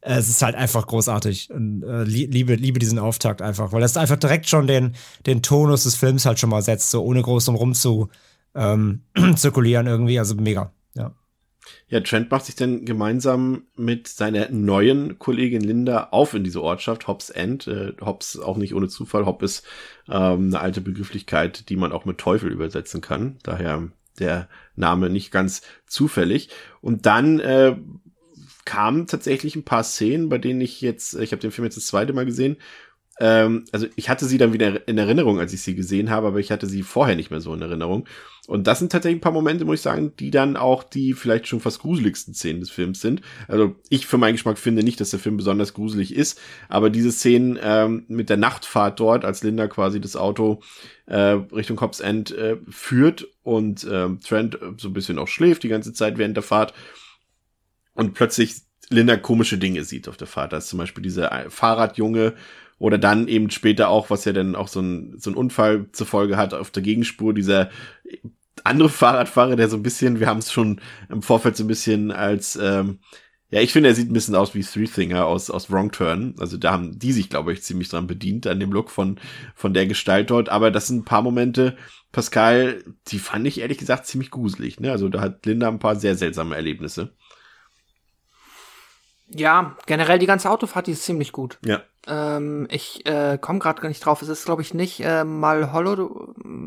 Speaker 4: Äh, es ist halt einfach großartig und äh, liebe, liebe diesen Auftakt einfach, weil das einfach direkt schon den, den Tonus des Films halt schon mal setzt, so ohne groß drum zu ähm, zirkulieren irgendwie, also mega, ja.
Speaker 2: Ja, Trent macht sich dann gemeinsam mit seiner neuen Kollegin Linda auf in diese Ortschaft, Hobbs End. Äh, Hobbs auch nicht ohne Zufall. Hobb ist ähm, eine alte Begrifflichkeit, die man auch mit Teufel übersetzen kann. Daher der Name nicht ganz zufällig. Und dann äh, kamen tatsächlich ein paar Szenen, bei denen ich jetzt, ich habe den Film jetzt das zweite Mal gesehen, ähm, also ich hatte sie dann wieder in Erinnerung, als ich sie gesehen habe, aber ich hatte sie vorher nicht mehr so in Erinnerung. Und das sind tatsächlich ein paar Momente, muss ich sagen, die dann auch die vielleicht schon fast gruseligsten Szenen des Films sind. Also ich für meinen Geschmack finde nicht, dass der Film besonders gruselig ist, aber diese Szenen ähm, mit der Nachtfahrt dort, als Linda quasi das Auto äh, Richtung Cops End äh, führt und äh, Trent so ein bisschen auch schläft die ganze Zeit während der Fahrt und plötzlich Linda komische Dinge sieht auf der Fahrt. Da ist zum Beispiel dieser Fahrradjunge, oder dann eben später auch, was ja dann auch so ein, so ein Unfall zur Folge hat, auf der Gegenspur dieser andere Fahrradfahrer, der so ein bisschen, wir haben es schon im Vorfeld so ein bisschen als, ähm, ja, ich finde, er sieht ein bisschen aus wie Three Thinger aus, aus Wrong Turn. Also da haben die sich, glaube ich, ziemlich dran bedient, an dem Look von, von der Gestalt dort. Aber das sind ein paar Momente, Pascal, die fand ich ehrlich gesagt ziemlich gruselig. Ne? Also da hat Linda ein paar sehr seltsame Erlebnisse.
Speaker 3: Ja, generell die ganze Autofahrt, die ist ziemlich gut.
Speaker 2: Ja.
Speaker 3: Ähm, ich äh, komme gerade gar nicht drauf. Es ist, glaube ich, nicht äh, Malholland,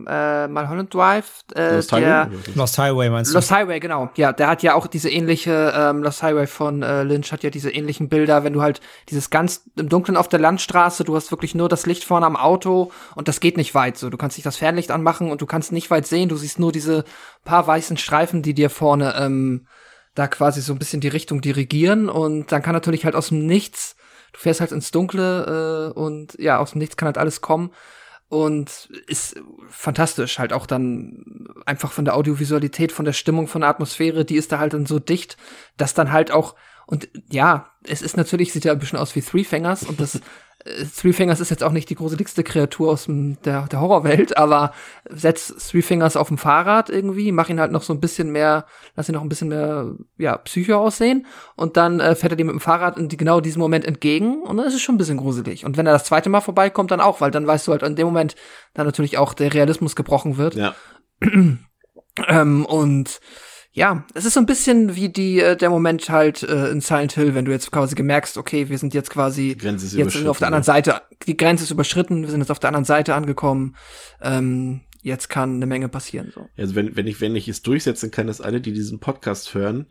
Speaker 3: äh, Malholland Drive. Äh,
Speaker 4: Lost,
Speaker 3: der,
Speaker 4: Highway? Lost Highway meinst du?
Speaker 3: Lost Highway, genau. Ja, der hat ja auch diese ähnliche, ähm, Lost Highway von äh, Lynch hat ja diese ähnlichen Bilder, wenn du halt dieses ganz im Dunkeln auf der Landstraße, du hast wirklich nur das Licht vorne am Auto und das geht nicht weit so. Du kannst nicht das Fernlicht anmachen und du kannst nicht weit sehen. Du siehst nur diese paar weißen Streifen, die dir vorne ähm, da quasi so ein bisschen die Richtung dirigieren und dann kann natürlich halt aus dem Nichts du fährst halt ins Dunkle äh, und ja, aus dem Nichts kann halt alles kommen und ist fantastisch halt auch dann einfach von der Audiovisualität, von der Stimmung, von der Atmosphäre, die ist da halt dann so dicht, dass dann halt auch und ja, es ist natürlich, sieht ja ein bisschen aus wie Three Fingers und das Three Fingers ist jetzt auch nicht die gruseligste Kreatur aus dem, der, der Horrorwelt, aber setz Three Fingers auf dem Fahrrad irgendwie, mach ihn halt noch so ein bisschen mehr, lass ihn noch ein bisschen mehr, ja, Psycho aussehen und dann äh, fährt er dir mit dem Fahrrad in die, genau diesem Moment entgegen und dann ist es schon ein bisschen gruselig. Und wenn er das zweite Mal vorbeikommt, dann auch, weil dann weißt du halt in dem Moment dann natürlich auch der Realismus gebrochen wird.
Speaker 2: Ja.
Speaker 3: ähm, und ja, es ist so ein bisschen wie die äh, der Moment halt äh, in Silent Hill, wenn du jetzt quasi gemerkst, okay, wir sind jetzt quasi
Speaker 2: jetzt
Speaker 3: auf der anderen Seite, die Grenze ist überschritten, wir sind jetzt auf der anderen Seite angekommen. Ähm, jetzt kann eine Menge passieren. So.
Speaker 2: Also wenn, wenn ich, wenn ich es durchsetzen kann, dass alle, die diesen Podcast hören,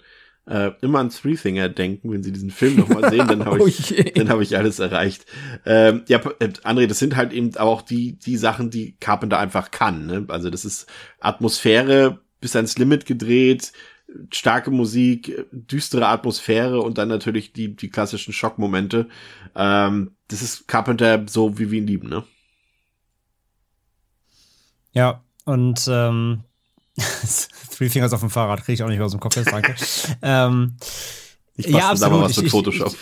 Speaker 2: äh, immer an Three Thinger denken, wenn sie diesen Film nochmal sehen, dann habe ich, oh dann habe ich alles erreicht. Ähm, ja, äh, André, das sind halt eben auch die, die Sachen, die Carpenter einfach kann. Ne? Also das ist Atmosphäre bis ans Limit gedreht, starke Musik, düstere Atmosphäre und dann natürlich die, die klassischen Schockmomente. Ähm, das ist Carpenter so, wie wir ihn lieben, ne?
Speaker 4: Ja, und ähm, Three Fingers auf dem Fahrrad kriege ich auch nicht mehr aus dem Kopf jetzt, danke. ähm,
Speaker 2: ich ja, absolut. was mit Photoshop.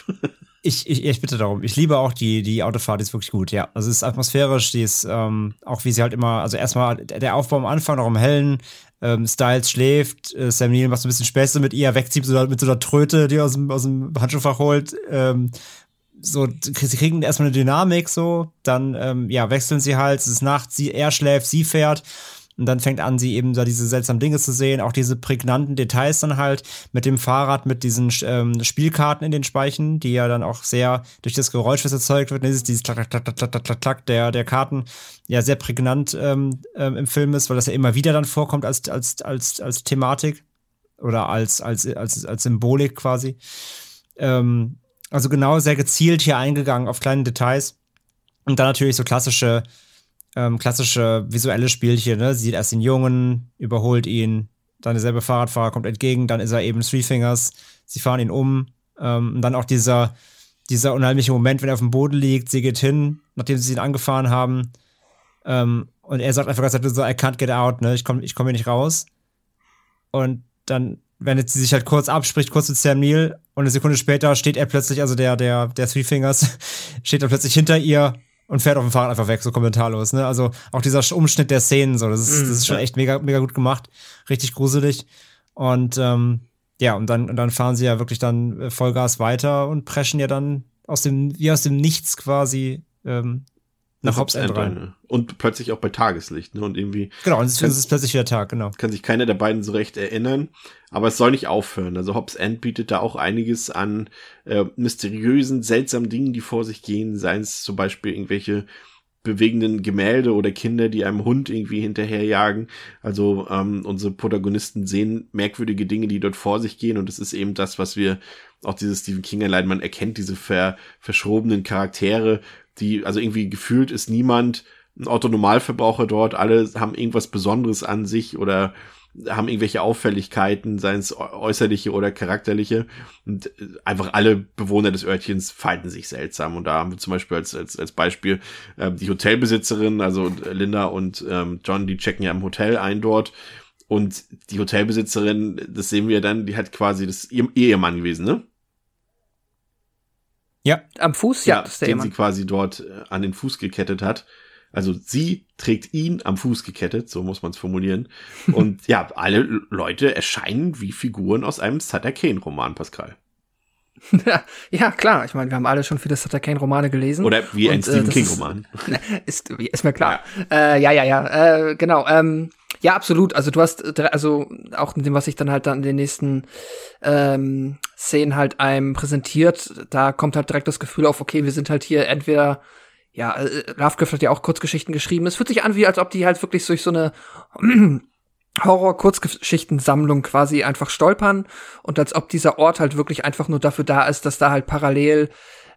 Speaker 4: Ich, ich, ich, bitte darum. Ich liebe auch die, die Autofahrt, die ist wirklich gut, ja. Also es ist atmosphärisch, die ist ähm, auch wie sie halt immer, also erstmal der Aufbau am Anfang, auch im Hellen, ähm, Styles schläft, äh, Sam Neill macht so ein bisschen Späße mit ihr, wegzieht so, mit so einer Tröte, die er aus dem, aus dem Handschuhfach holt. Ähm, so, sie kriegen erstmal eine Dynamik so, dann ähm, ja, wechseln sie halt, es ist Nacht, sie, er schläft, sie fährt und dann fängt an, sie eben da diese seltsamen Dinge zu sehen, auch diese prägnanten Details dann halt mit dem Fahrrad, mit diesen ähm, Spielkarten in den Speichen, die ja dann auch sehr durch das Geräusch, was erzeugt wird, dieses, dieses Klack, Klack, Klack, Klack, Klack, Klack der, der Karten, ja sehr prägnant ähm, ähm, im Film ist, weil das ja immer wieder dann vorkommt als, als, als, als Thematik oder als, als, als, als Symbolik quasi. Ähm, also genau sehr gezielt hier eingegangen auf kleine Details. Und dann natürlich so klassische ähm, klassische visuelle Spielchen, ne? Sieht erst den Jungen, überholt ihn, dann derselbe Fahrradfahrer kommt entgegen, dann ist er eben Three Fingers, sie fahren ihn um. Ähm, und dann auch dieser, dieser unheimliche Moment, wenn er auf dem Boden liegt, sie geht hin, nachdem sie ihn angefahren haben. Ähm, und er sagt einfach ganz so, I can't get out, ne? Ich komme ich komm hier nicht raus. Und dann wendet sie sich halt kurz ab, spricht kurz mit Sam Neill und eine Sekunde später steht er plötzlich, also der, der, der Three Fingers, steht dann plötzlich hinter ihr und fährt auf dem Fahrrad einfach weg, so kommentarlos. Ne? Also auch dieser Umschnitt der Szenen, so, das ist, das ist schon echt mega, mega gut gemacht, richtig gruselig. Und ähm, ja, und dann, und dann fahren sie ja wirklich dann äh, Vollgas weiter und preschen ja dann aus dem, wie aus dem Nichts quasi ähm, nach Hobbs End rein.
Speaker 2: Und plötzlich auch bei Tageslicht, ne? Und irgendwie.
Speaker 4: Genau, und es ist plötzlich wieder Tag, genau.
Speaker 2: Kann sich keiner der beiden so recht erinnern. Aber es soll nicht aufhören. Also Hobbs End bietet da auch einiges an äh, mysteriösen, seltsamen Dingen, die vor sich gehen. Seien es zum Beispiel irgendwelche bewegenden Gemälde oder Kinder, die einem Hund irgendwie hinterherjagen. Also ähm, unsere Protagonisten sehen merkwürdige Dinge, die dort vor sich gehen und es ist eben das, was wir auch dieses Stephen King allein, man erkennt diese ver verschrobenen Charaktere, die, also irgendwie gefühlt ist niemand ein Autonomalverbraucher dort, alle haben irgendwas Besonderes an sich oder haben irgendwelche Auffälligkeiten, seien es äußerliche oder charakterliche. Und äh, einfach alle Bewohner des Örtchens verhalten sich seltsam. Und da haben wir zum Beispiel als, als, als Beispiel äh, die Hotelbesitzerin, also Linda und ähm, John, die checken ja im Hotel ein dort. Und die Hotelbesitzerin, das sehen wir dann, die hat quasi das ihr Ehemann gewesen, ne?
Speaker 3: Ja. Am Fuß, ja,
Speaker 2: ja das ist der den Ehemann. sie quasi dort äh, an den Fuß gekettet hat. Also sie trägt ihn am Fuß gekettet, so muss man es formulieren. Und ja, alle Leute erscheinen wie Figuren aus einem Sutter Kane-Roman, Pascal.
Speaker 3: ja, klar. Ich meine, wir haben alle schon viele Sutter Kane-Romane gelesen.
Speaker 2: Oder wie ein äh, Stephen King-Roman.
Speaker 3: Ist, ist, mir klar. Ja, äh, ja, ja, ja äh, genau. Ähm, ja, absolut. Also du hast, also auch in dem, was ich dann halt dann in den nächsten ähm, Szenen halt einem präsentiert, da kommt halt direkt das Gefühl auf, okay, wir sind halt hier entweder ja, äh, Lovecraft hat ja auch Kurzgeschichten geschrieben. Es fühlt sich an, wie als ob die halt wirklich durch so eine Horror-Kurzgeschichtensammlung quasi einfach stolpern und als ob dieser Ort halt wirklich einfach nur dafür da ist, dass da halt parallel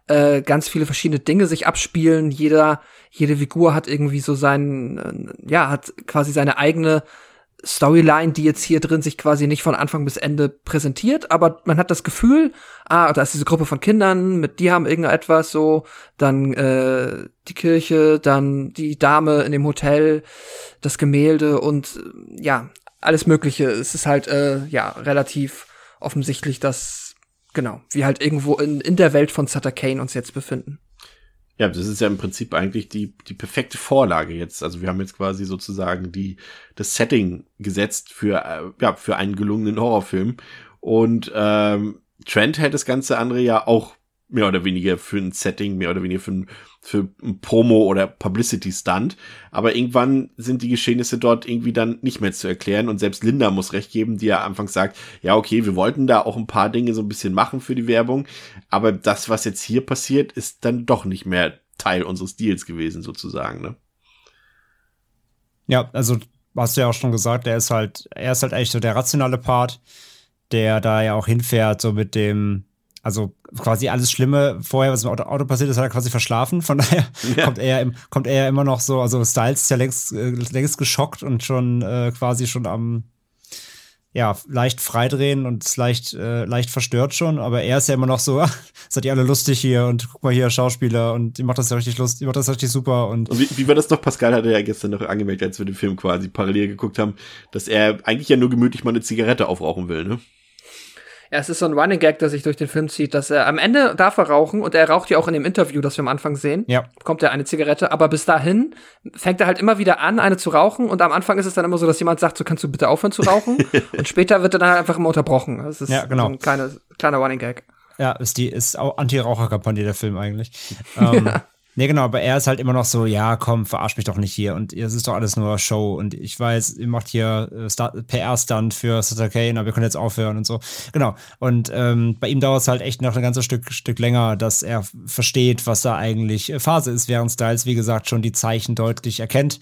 Speaker 3: äh, ganz viele verschiedene Dinge sich abspielen. Jeder, jede Figur hat irgendwie so seinen, äh, ja, hat quasi seine eigene Storyline, die jetzt hier drin sich quasi nicht von Anfang bis Ende präsentiert, aber man hat das Gefühl, ah, da ist diese Gruppe von Kindern, mit die haben irgendetwas so, dann äh, die Kirche, dann die Dame in dem Hotel, das Gemälde und äh, ja, alles Mögliche. Es ist halt äh, ja relativ offensichtlich, dass genau, wir halt irgendwo in, in der Welt von Sutter Kane uns jetzt befinden.
Speaker 2: Ja, das ist ja im Prinzip eigentlich die, die perfekte Vorlage jetzt. Also wir haben jetzt quasi sozusagen die, das Setting gesetzt für, äh, ja, für einen gelungenen Horrorfilm. Und ähm, Trent hält das ganze andere ja auch mehr oder weniger für ein Setting, mehr oder weniger für ein, für ein Promo oder Publicity Stunt. Aber irgendwann sind die Geschehnisse dort irgendwie dann nicht mehr zu erklären und selbst Linda muss recht geben, die ja anfangs sagt, ja, okay, wir wollten da auch ein paar Dinge so ein bisschen machen für die Werbung, aber das, was jetzt hier passiert, ist dann doch nicht mehr Teil unseres Deals gewesen, sozusagen, ne?
Speaker 4: Ja, also hast du ja auch schon gesagt, er ist halt, er ist halt echt so der rationale Part, der da ja auch hinfährt, so mit dem, also quasi alles Schlimme vorher, was im Auto, Auto passiert ist, hat er quasi verschlafen. Von daher ja. kommt er kommt er immer noch so, also Styles ist ja längst, äh, längst geschockt und schon äh, quasi schon am ja, leicht freidrehen und ist leicht, äh, leicht verstört schon, aber er ist ja immer noch so, seid ihr alle lustig hier und guck mal hier, Schauspieler und die macht das ja richtig lustig, die macht das richtig super und.
Speaker 2: Und wie, wie war das doch? Pascal hatte ja gestern noch angemerkt, als wir den Film quasi parallel geguckt haben, dass er eigentlich ja nur gemütlich mal eine Zigarette aufrauchen will, ne?
Speaker 3: Ja, es ist so ein Running Gag, der sich durch den Film zieht, dass er am Ende darf er rauchen und er raucht ja auch in dem Interview, das wir am Anfang sehen.
Speaker 4: Ja.
Speaker 3: Kommt er eine Zigarette, aber bis dahin fängt er halt immer wieder an, eine zu rauchen und am Anfang ist es dann immer so, dass jemand sagt, so kannst du bitte aufhören zu rauchen und später wird er dann halt einfach immer unterbrochen. Das ist
Speaker 4: ja, genau. so
Speaker 3: ein kleiner, kleiner Running Gag.
Speaker 4: Ja, ist die ist auch Anti-Raucher-Kampagne der Film eigentlich. ähm. Nee, genau, aber er ist halt immer noch so, ja, komm, verarsch mich doch nicht hier und es ist doch alles nur Show und ich weiß, ihr macht hier äh, PR-Stunt für Sutter Kane, aber wir können jetzt aufhören und so. Genau. Und ähm, bei ihm dauert es halt echt noch ein ganzes Stück, Stück länger, dass er versteht, was da eigentlich äh, Phase ist, während Styles, wie gesagt, schon die Zeichen deutlich erkennt.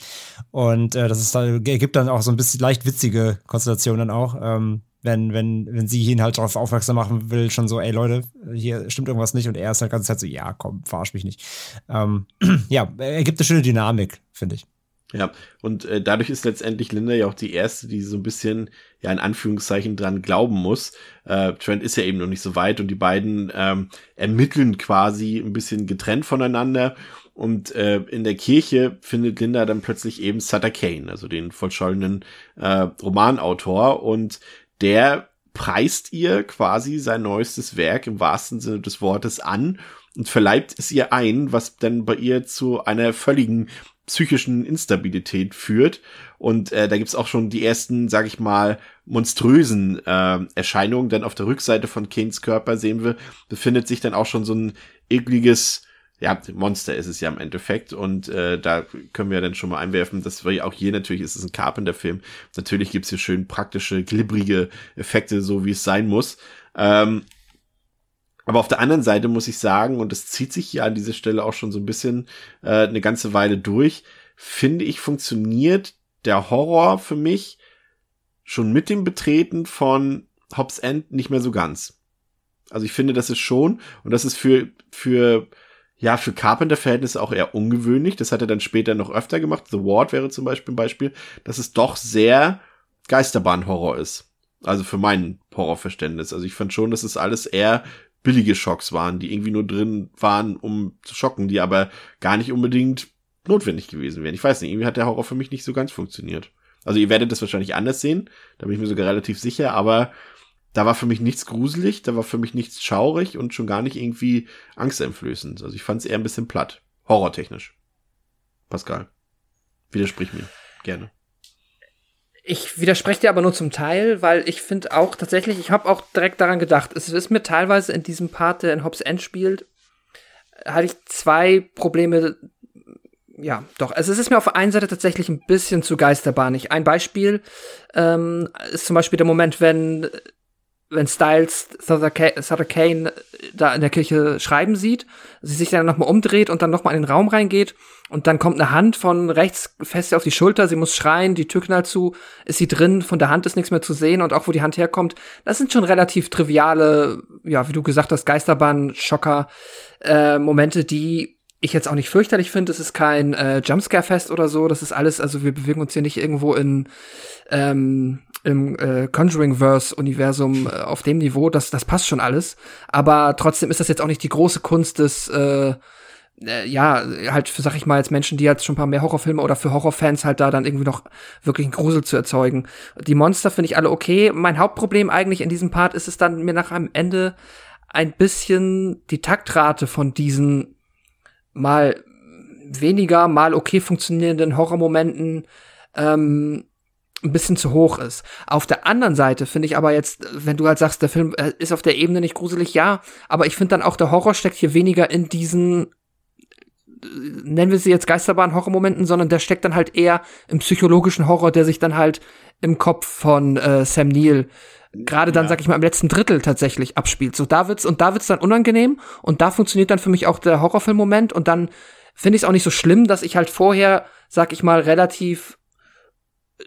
Speaker 4: Und äh, das ist dann, gibt dann auch so ein bisschen leicht witzige Konstellationen auch. Ähm, wenn, wenn, wenn sie ihn halt darauf aufmerksam machen will, schon so, ey Leute, hier stimmt irgendwas nicht und er ist halt ganz Zeit so, ja, komm, verarsch mich nicht. Ähm, ja, er gibt eine schöne Dynamik, finde ich.
Speaker 2: Ja, und äh, dadurch ist letztendlich Linda ja auch die erste, die so ein bisschen, ja, in Anführungszeichen dran glauben muss. Äh, Trent ist ja eben noch nicht so weit und die beiden ähm, ermitteln quasi ein bisschen getrennt voneinander. Und äh, in der Kirche findet Linda dann plötzlich eben Sutter Kane, also den vollschollenen äh, Romanautor. Und der preist ihr quasi sein neuestes Werk im wahrsten Sinne des Wortes an und verleibt es ihr ein, was dann bei ihr zu einer völligen psychischen Instabilität führt. Und äh, da gibt's auch schon die ersten, sag ich mal, monströsen äh, Erscheinungen. Denn auf der Rückseite von Kanes Körper sehen wir, befindet sich dann auch schon so ein ekliges ja, Monster ist es ja im Endeffekt und äh, da können wir dann schon mal einwerfen, dass wir auch hier natürlich ist es ein Carpenter-Film. Natürlich gibt's hier schön praktische, glibbrige Effekte, so wie es sein muss. Ähm, Aber auf der anderen Seite muss ich sagen, und das zieht sich hier an dieser Stelle auch schon so ein bisschen äh, eine ganze Weile durch, finde ich, funktioniert der Horror für mich schon mit dem Betreten von Hobbs End nicht mehr so ganz. Also ich finde, das ist schon, und das ist für, für, ja, für Carpenter-Verhältnisse auch eher ungewöhnlich. Das hat er dann später noch öfter gemacht. The Ward wäre zum Beispiel ein Beispiel, dass es doch sehr Geisterbahn-Horror ist. Also für mein Horrorverständnis. Also ich fand schon, dass es alles eher billige Schocks waren, die irgendwie nur drin waren, um zu schocken, die aber gar nicht unbedingt notwendig gewesen wären. Ich weiß nicht, irgendwie hat der Horror für mich nicht so ganz funktioniert. Also ihr werdet das wahrscheinlich anders sehen, da bin ich mir sogar relativ sicher, aber da war für mich nichts gruselig, da war für mich nichts schaurig und schon gar nicht irgendwie angsteinflößend. Also ich fand es eher ein bisschen platt, horrortechnisch. Pascal, widersprich mir, gerne.
Speaker 3: Ich widerspreche dir aber nur zum Teil, weil ich finde auch tatsächlich, ich habe auch direkt daran gedacht, es ist mir teilweise in diesem Part, der in Hobbs End spielt, hatte ich zwei Probleme ja, doch. Also es ist mir auf der einen Seite tatsächlich ein bisschen zu geisterbahnig. Ein Beispiel ähm, ist zum Beispiel der Moment, wenn wenn Styles Sutter Kane da in der Kirche schreiben sieht, sie sich dann nochmal umdreht und dann nochmal in den Raum reingeht und dann kommt eine Hand von rechts fest auf die Schulter, sie muss schreien, die Tür knallt zu, ist sie drin, von der Hand ist nichts mehr zu sehen und auch wo die Hand herkommt, das sind schon relativ triviale, ja, wie du gesagt hast, Geisterbahn-Schocker, äh, Momente, die ich jetzt auch nicht fürchterlich finde. Es ist kein äh, Jumpscare-Fest oder so. Das ist alles, also wir bewegen uns hier nicht irgendwo in ähm, im äh, Conjuring-Verse-Universum äh, auf dem Niveau. Das, das passt schon alles. Aber trotzdem ist das jetzt auch nicht die große Kunst des äh, äh, ja, halt für, sag ich mal, jetzt Menschen, die jetzt schon ein paar mehr Horrorfilme oder für Horrorfans halt da dann irgendwie noch wirklich einen Grusel zu erzeugen. Die Monster finde ich alle okay. Mein Hauptproblem eigentlich in diesem Part ist es dann mir nach am Ende ein bisschen die Taktrate von diesen mal weniger, mal okay funktionierenden Horrormomenten ähm, ein bisschen zu hoch ist. Auf der anderen Seite finde ich aber jetzt, wenn du halt sagst, der Film äh, ist auf der Ebene nicht gruselig, ja, aber ich finde dann auch der Horror steckt hier weniger in diesen äh, nennen wir sie jetzt Geisterbahn-Horrormomenten, sondern der steckt dann halt eher im psychologischen Horror, der sich dann halt im Kopf von äh, Sam Neill gerade dann, ja. sag ich mal, im letzten Drittel tatsächlich abspielt. So, da wird's, und da wird's dann unangenehm und da funktioniert dann für mich auch der Horrorfilm-Moment und dann finde ich es auch nicht so schlimm, dass ich halt vorher, sag ich mal, relativ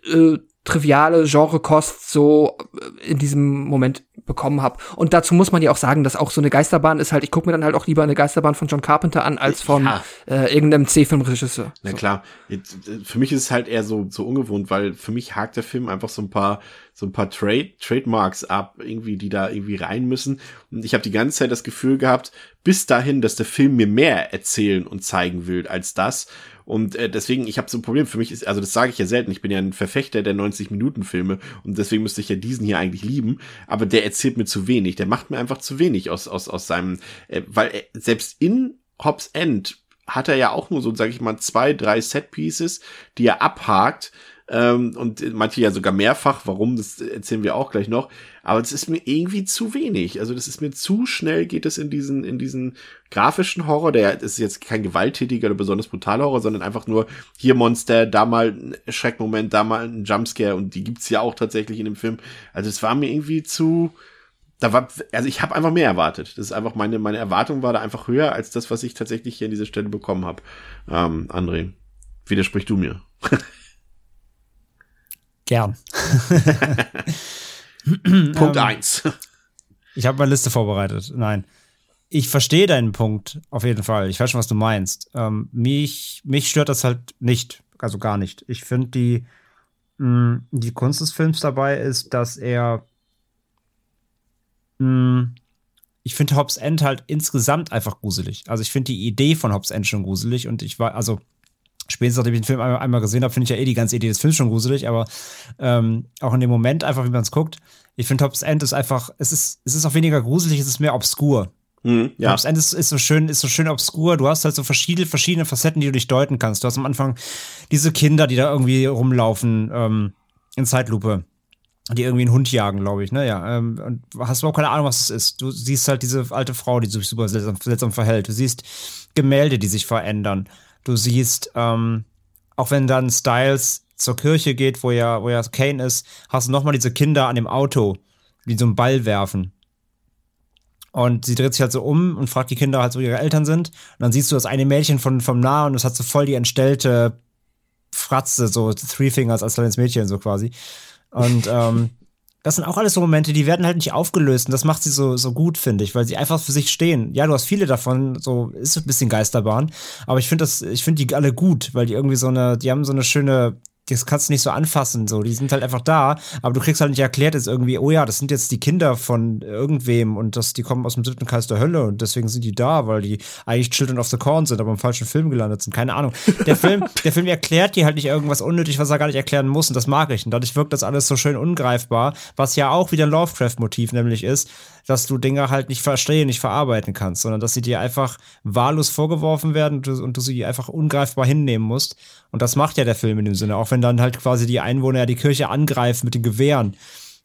Speaker 3: äh, triviale Genrekost so äh, in diesem Moment bekommen habe. Und dazu muss man ja auch sagen, dass auch so eine Geisterbahn ist halt, ich gucke mir dann halt auch lieber eine Geisterbahn von John Carpenter an, als von ja. äh, irgendeinem C-Filmregisseur.
Speaker 2: Na so. klar, für mich ist es halt eher so, so ungewohnt, weil für mich hakt der Film einfach so ein paar so ein paar Trade, Trademarks ab, irgendwie, die da irgendwie rein müssen. Und ich habe die ganze Zeit das Gefühl gehabt, bis dahin, dass der Film mir mehr erzählen und zeigen will als das. Und äh, deswegen, ich habe so ein Problem. Für mich ist, also das sage ich ja selten, ich bin ja ein Verfechter der 90-Minuten-Filme und deswegen müsste ich ja diesen hier eigentlich lieben. Aber der erzählt mir zu wenig. Der macht mir einfach zu wenig aus, aus, aus seinem, äh, weil äh, selbst in Hobbs End hat er ja auch nur so, sage ich mal, zwei, drei Set-Pieces, die er abhakt ähm, und manche ja sogar mehrfach. Warum, das erzählen wir auch gleich noch. Aber es ist mir irgendwie zu wenig. Also das ist mir zu schnell geht es in diesen, in diesen grafischen Horror. Der ist jetzt kein gewalttätiger oder besonders brutaler Horror, sondern einfach nur hier Monster, da mal ein Schreckmoment, da mal ein Jumpscare und die gibt's ja auch tatsächlich in dem Film. Also es war mir irgendwie zu, da war, also ich habe einfach mehr erwartet. Das ist einfach meine, meine Erwartung war da einfach höher als das, was ich tatsächlich hier an dieser Stelle bekommen habe. Ähm, André, widersprich du mir.
Speaker 4: Gern.
Speaker 2: Punkt ähm, eins.
Speaker 4: Ich habe meine Liste vorbereitet. Nein. Ich verstehe deinen Punkt auf jeden Fall. Ich weiß schon, was du meinst. Ähm, mich, mich stört das halt nicht. Also gar nicht. Ich finde die, mh, die Kunst des Films dabei ist, dass er mh, ich finde Hobbs End halt insgesamt einfach gruselig. Also ich finde die Idee von Hobbs End schon gruselig und ich war, also spätestens nachdem ich den Film einmal, einmal gesehen habe, finde ich ja eh die ganze Idee des Films schon gruselig, aber ähm, auch in dem Moment einfach, wie man es guckt, ich finde Hobbs End ist einfach, es ist, es ist auch weniger gruselig, es ist mehr obskur. Mhm, ja. Hobbs End ist, ist, so schön, ist so schön obskur. Du hast halt so verschiedene, verschiedene Facetten, die du dich deuten kannst. Du hast am Anfang diese Kinder, die da irgendwie rumlaufen ähm, in Zeitlupe die irgendwie einen Hund jagen, glaube ich, ne? Ja. Ähm, und hast überhaupt keine Ahnung, was es ist. Du siehst halt diese alte Frau, die sich super seltsam, seltsam verhält. Du siehst Gemälde, die sich verändern. Du siehst, ähm, auch wenn dann Styles zur Kirche geht, wo ja, wo ja Kane ist, hast du nochmal diese Kinder an dem Auto, die so einen Ball werfen. Und sie dreht sich halt so um und fragt die Kinder halt, wo ihre Eltern sind. Und dann siehst du das eine Mädchen von, vom Nah und das hat so voll die entstellte Fratze, so Three Fingers als kleines Mädchen, so quasi. Und ähm, das sind auch alles so Momente, die werden halt nicht aufgelöst und das macht sie so, so gut, finde ich, weil sie einfach für sich stehen. Ja, du hast viele davon, so ist ein bisschen Geisterbahn, aber ich finde das, ich finde die alle gut, weil die irgendwie so eine, die haben so eine schöne das kannst du nicht so anfassen, so. Die sind halt einfach da, aber du kriegst halt nicht erklärt jetzt irgendwie, oh ja, das sind jetzt die Kinder von irgendwem und das, die kommen aus dem siebten Kreis der Hölle und deswegen sind die da, weil die eigentlich Children of the Corn sind, aber im falschen Film gelandet sind. Keine Ahnung. Der Film, der Film erklärt dir halt nicht irgendwas unnötig, was er gar nicht erklären muss und das mag ich. Und dadurch wirkt das alles so schön ungreifbar, was ja auch wieder ein Lovecraft-Motiv nämlich ist, dass du Dinge halt nicht verstehen, nicht verarbeiten kannst, sondern dass sie dir einfach wahllos vorgeworfen werden und du, und du sie einfach ungreifbar hinnehmen musst. Und das macht ja der Film in dem Sinne, auch wenn dann halt quasi die Einwohner ja die Kirche angreifen mit den Gewehren.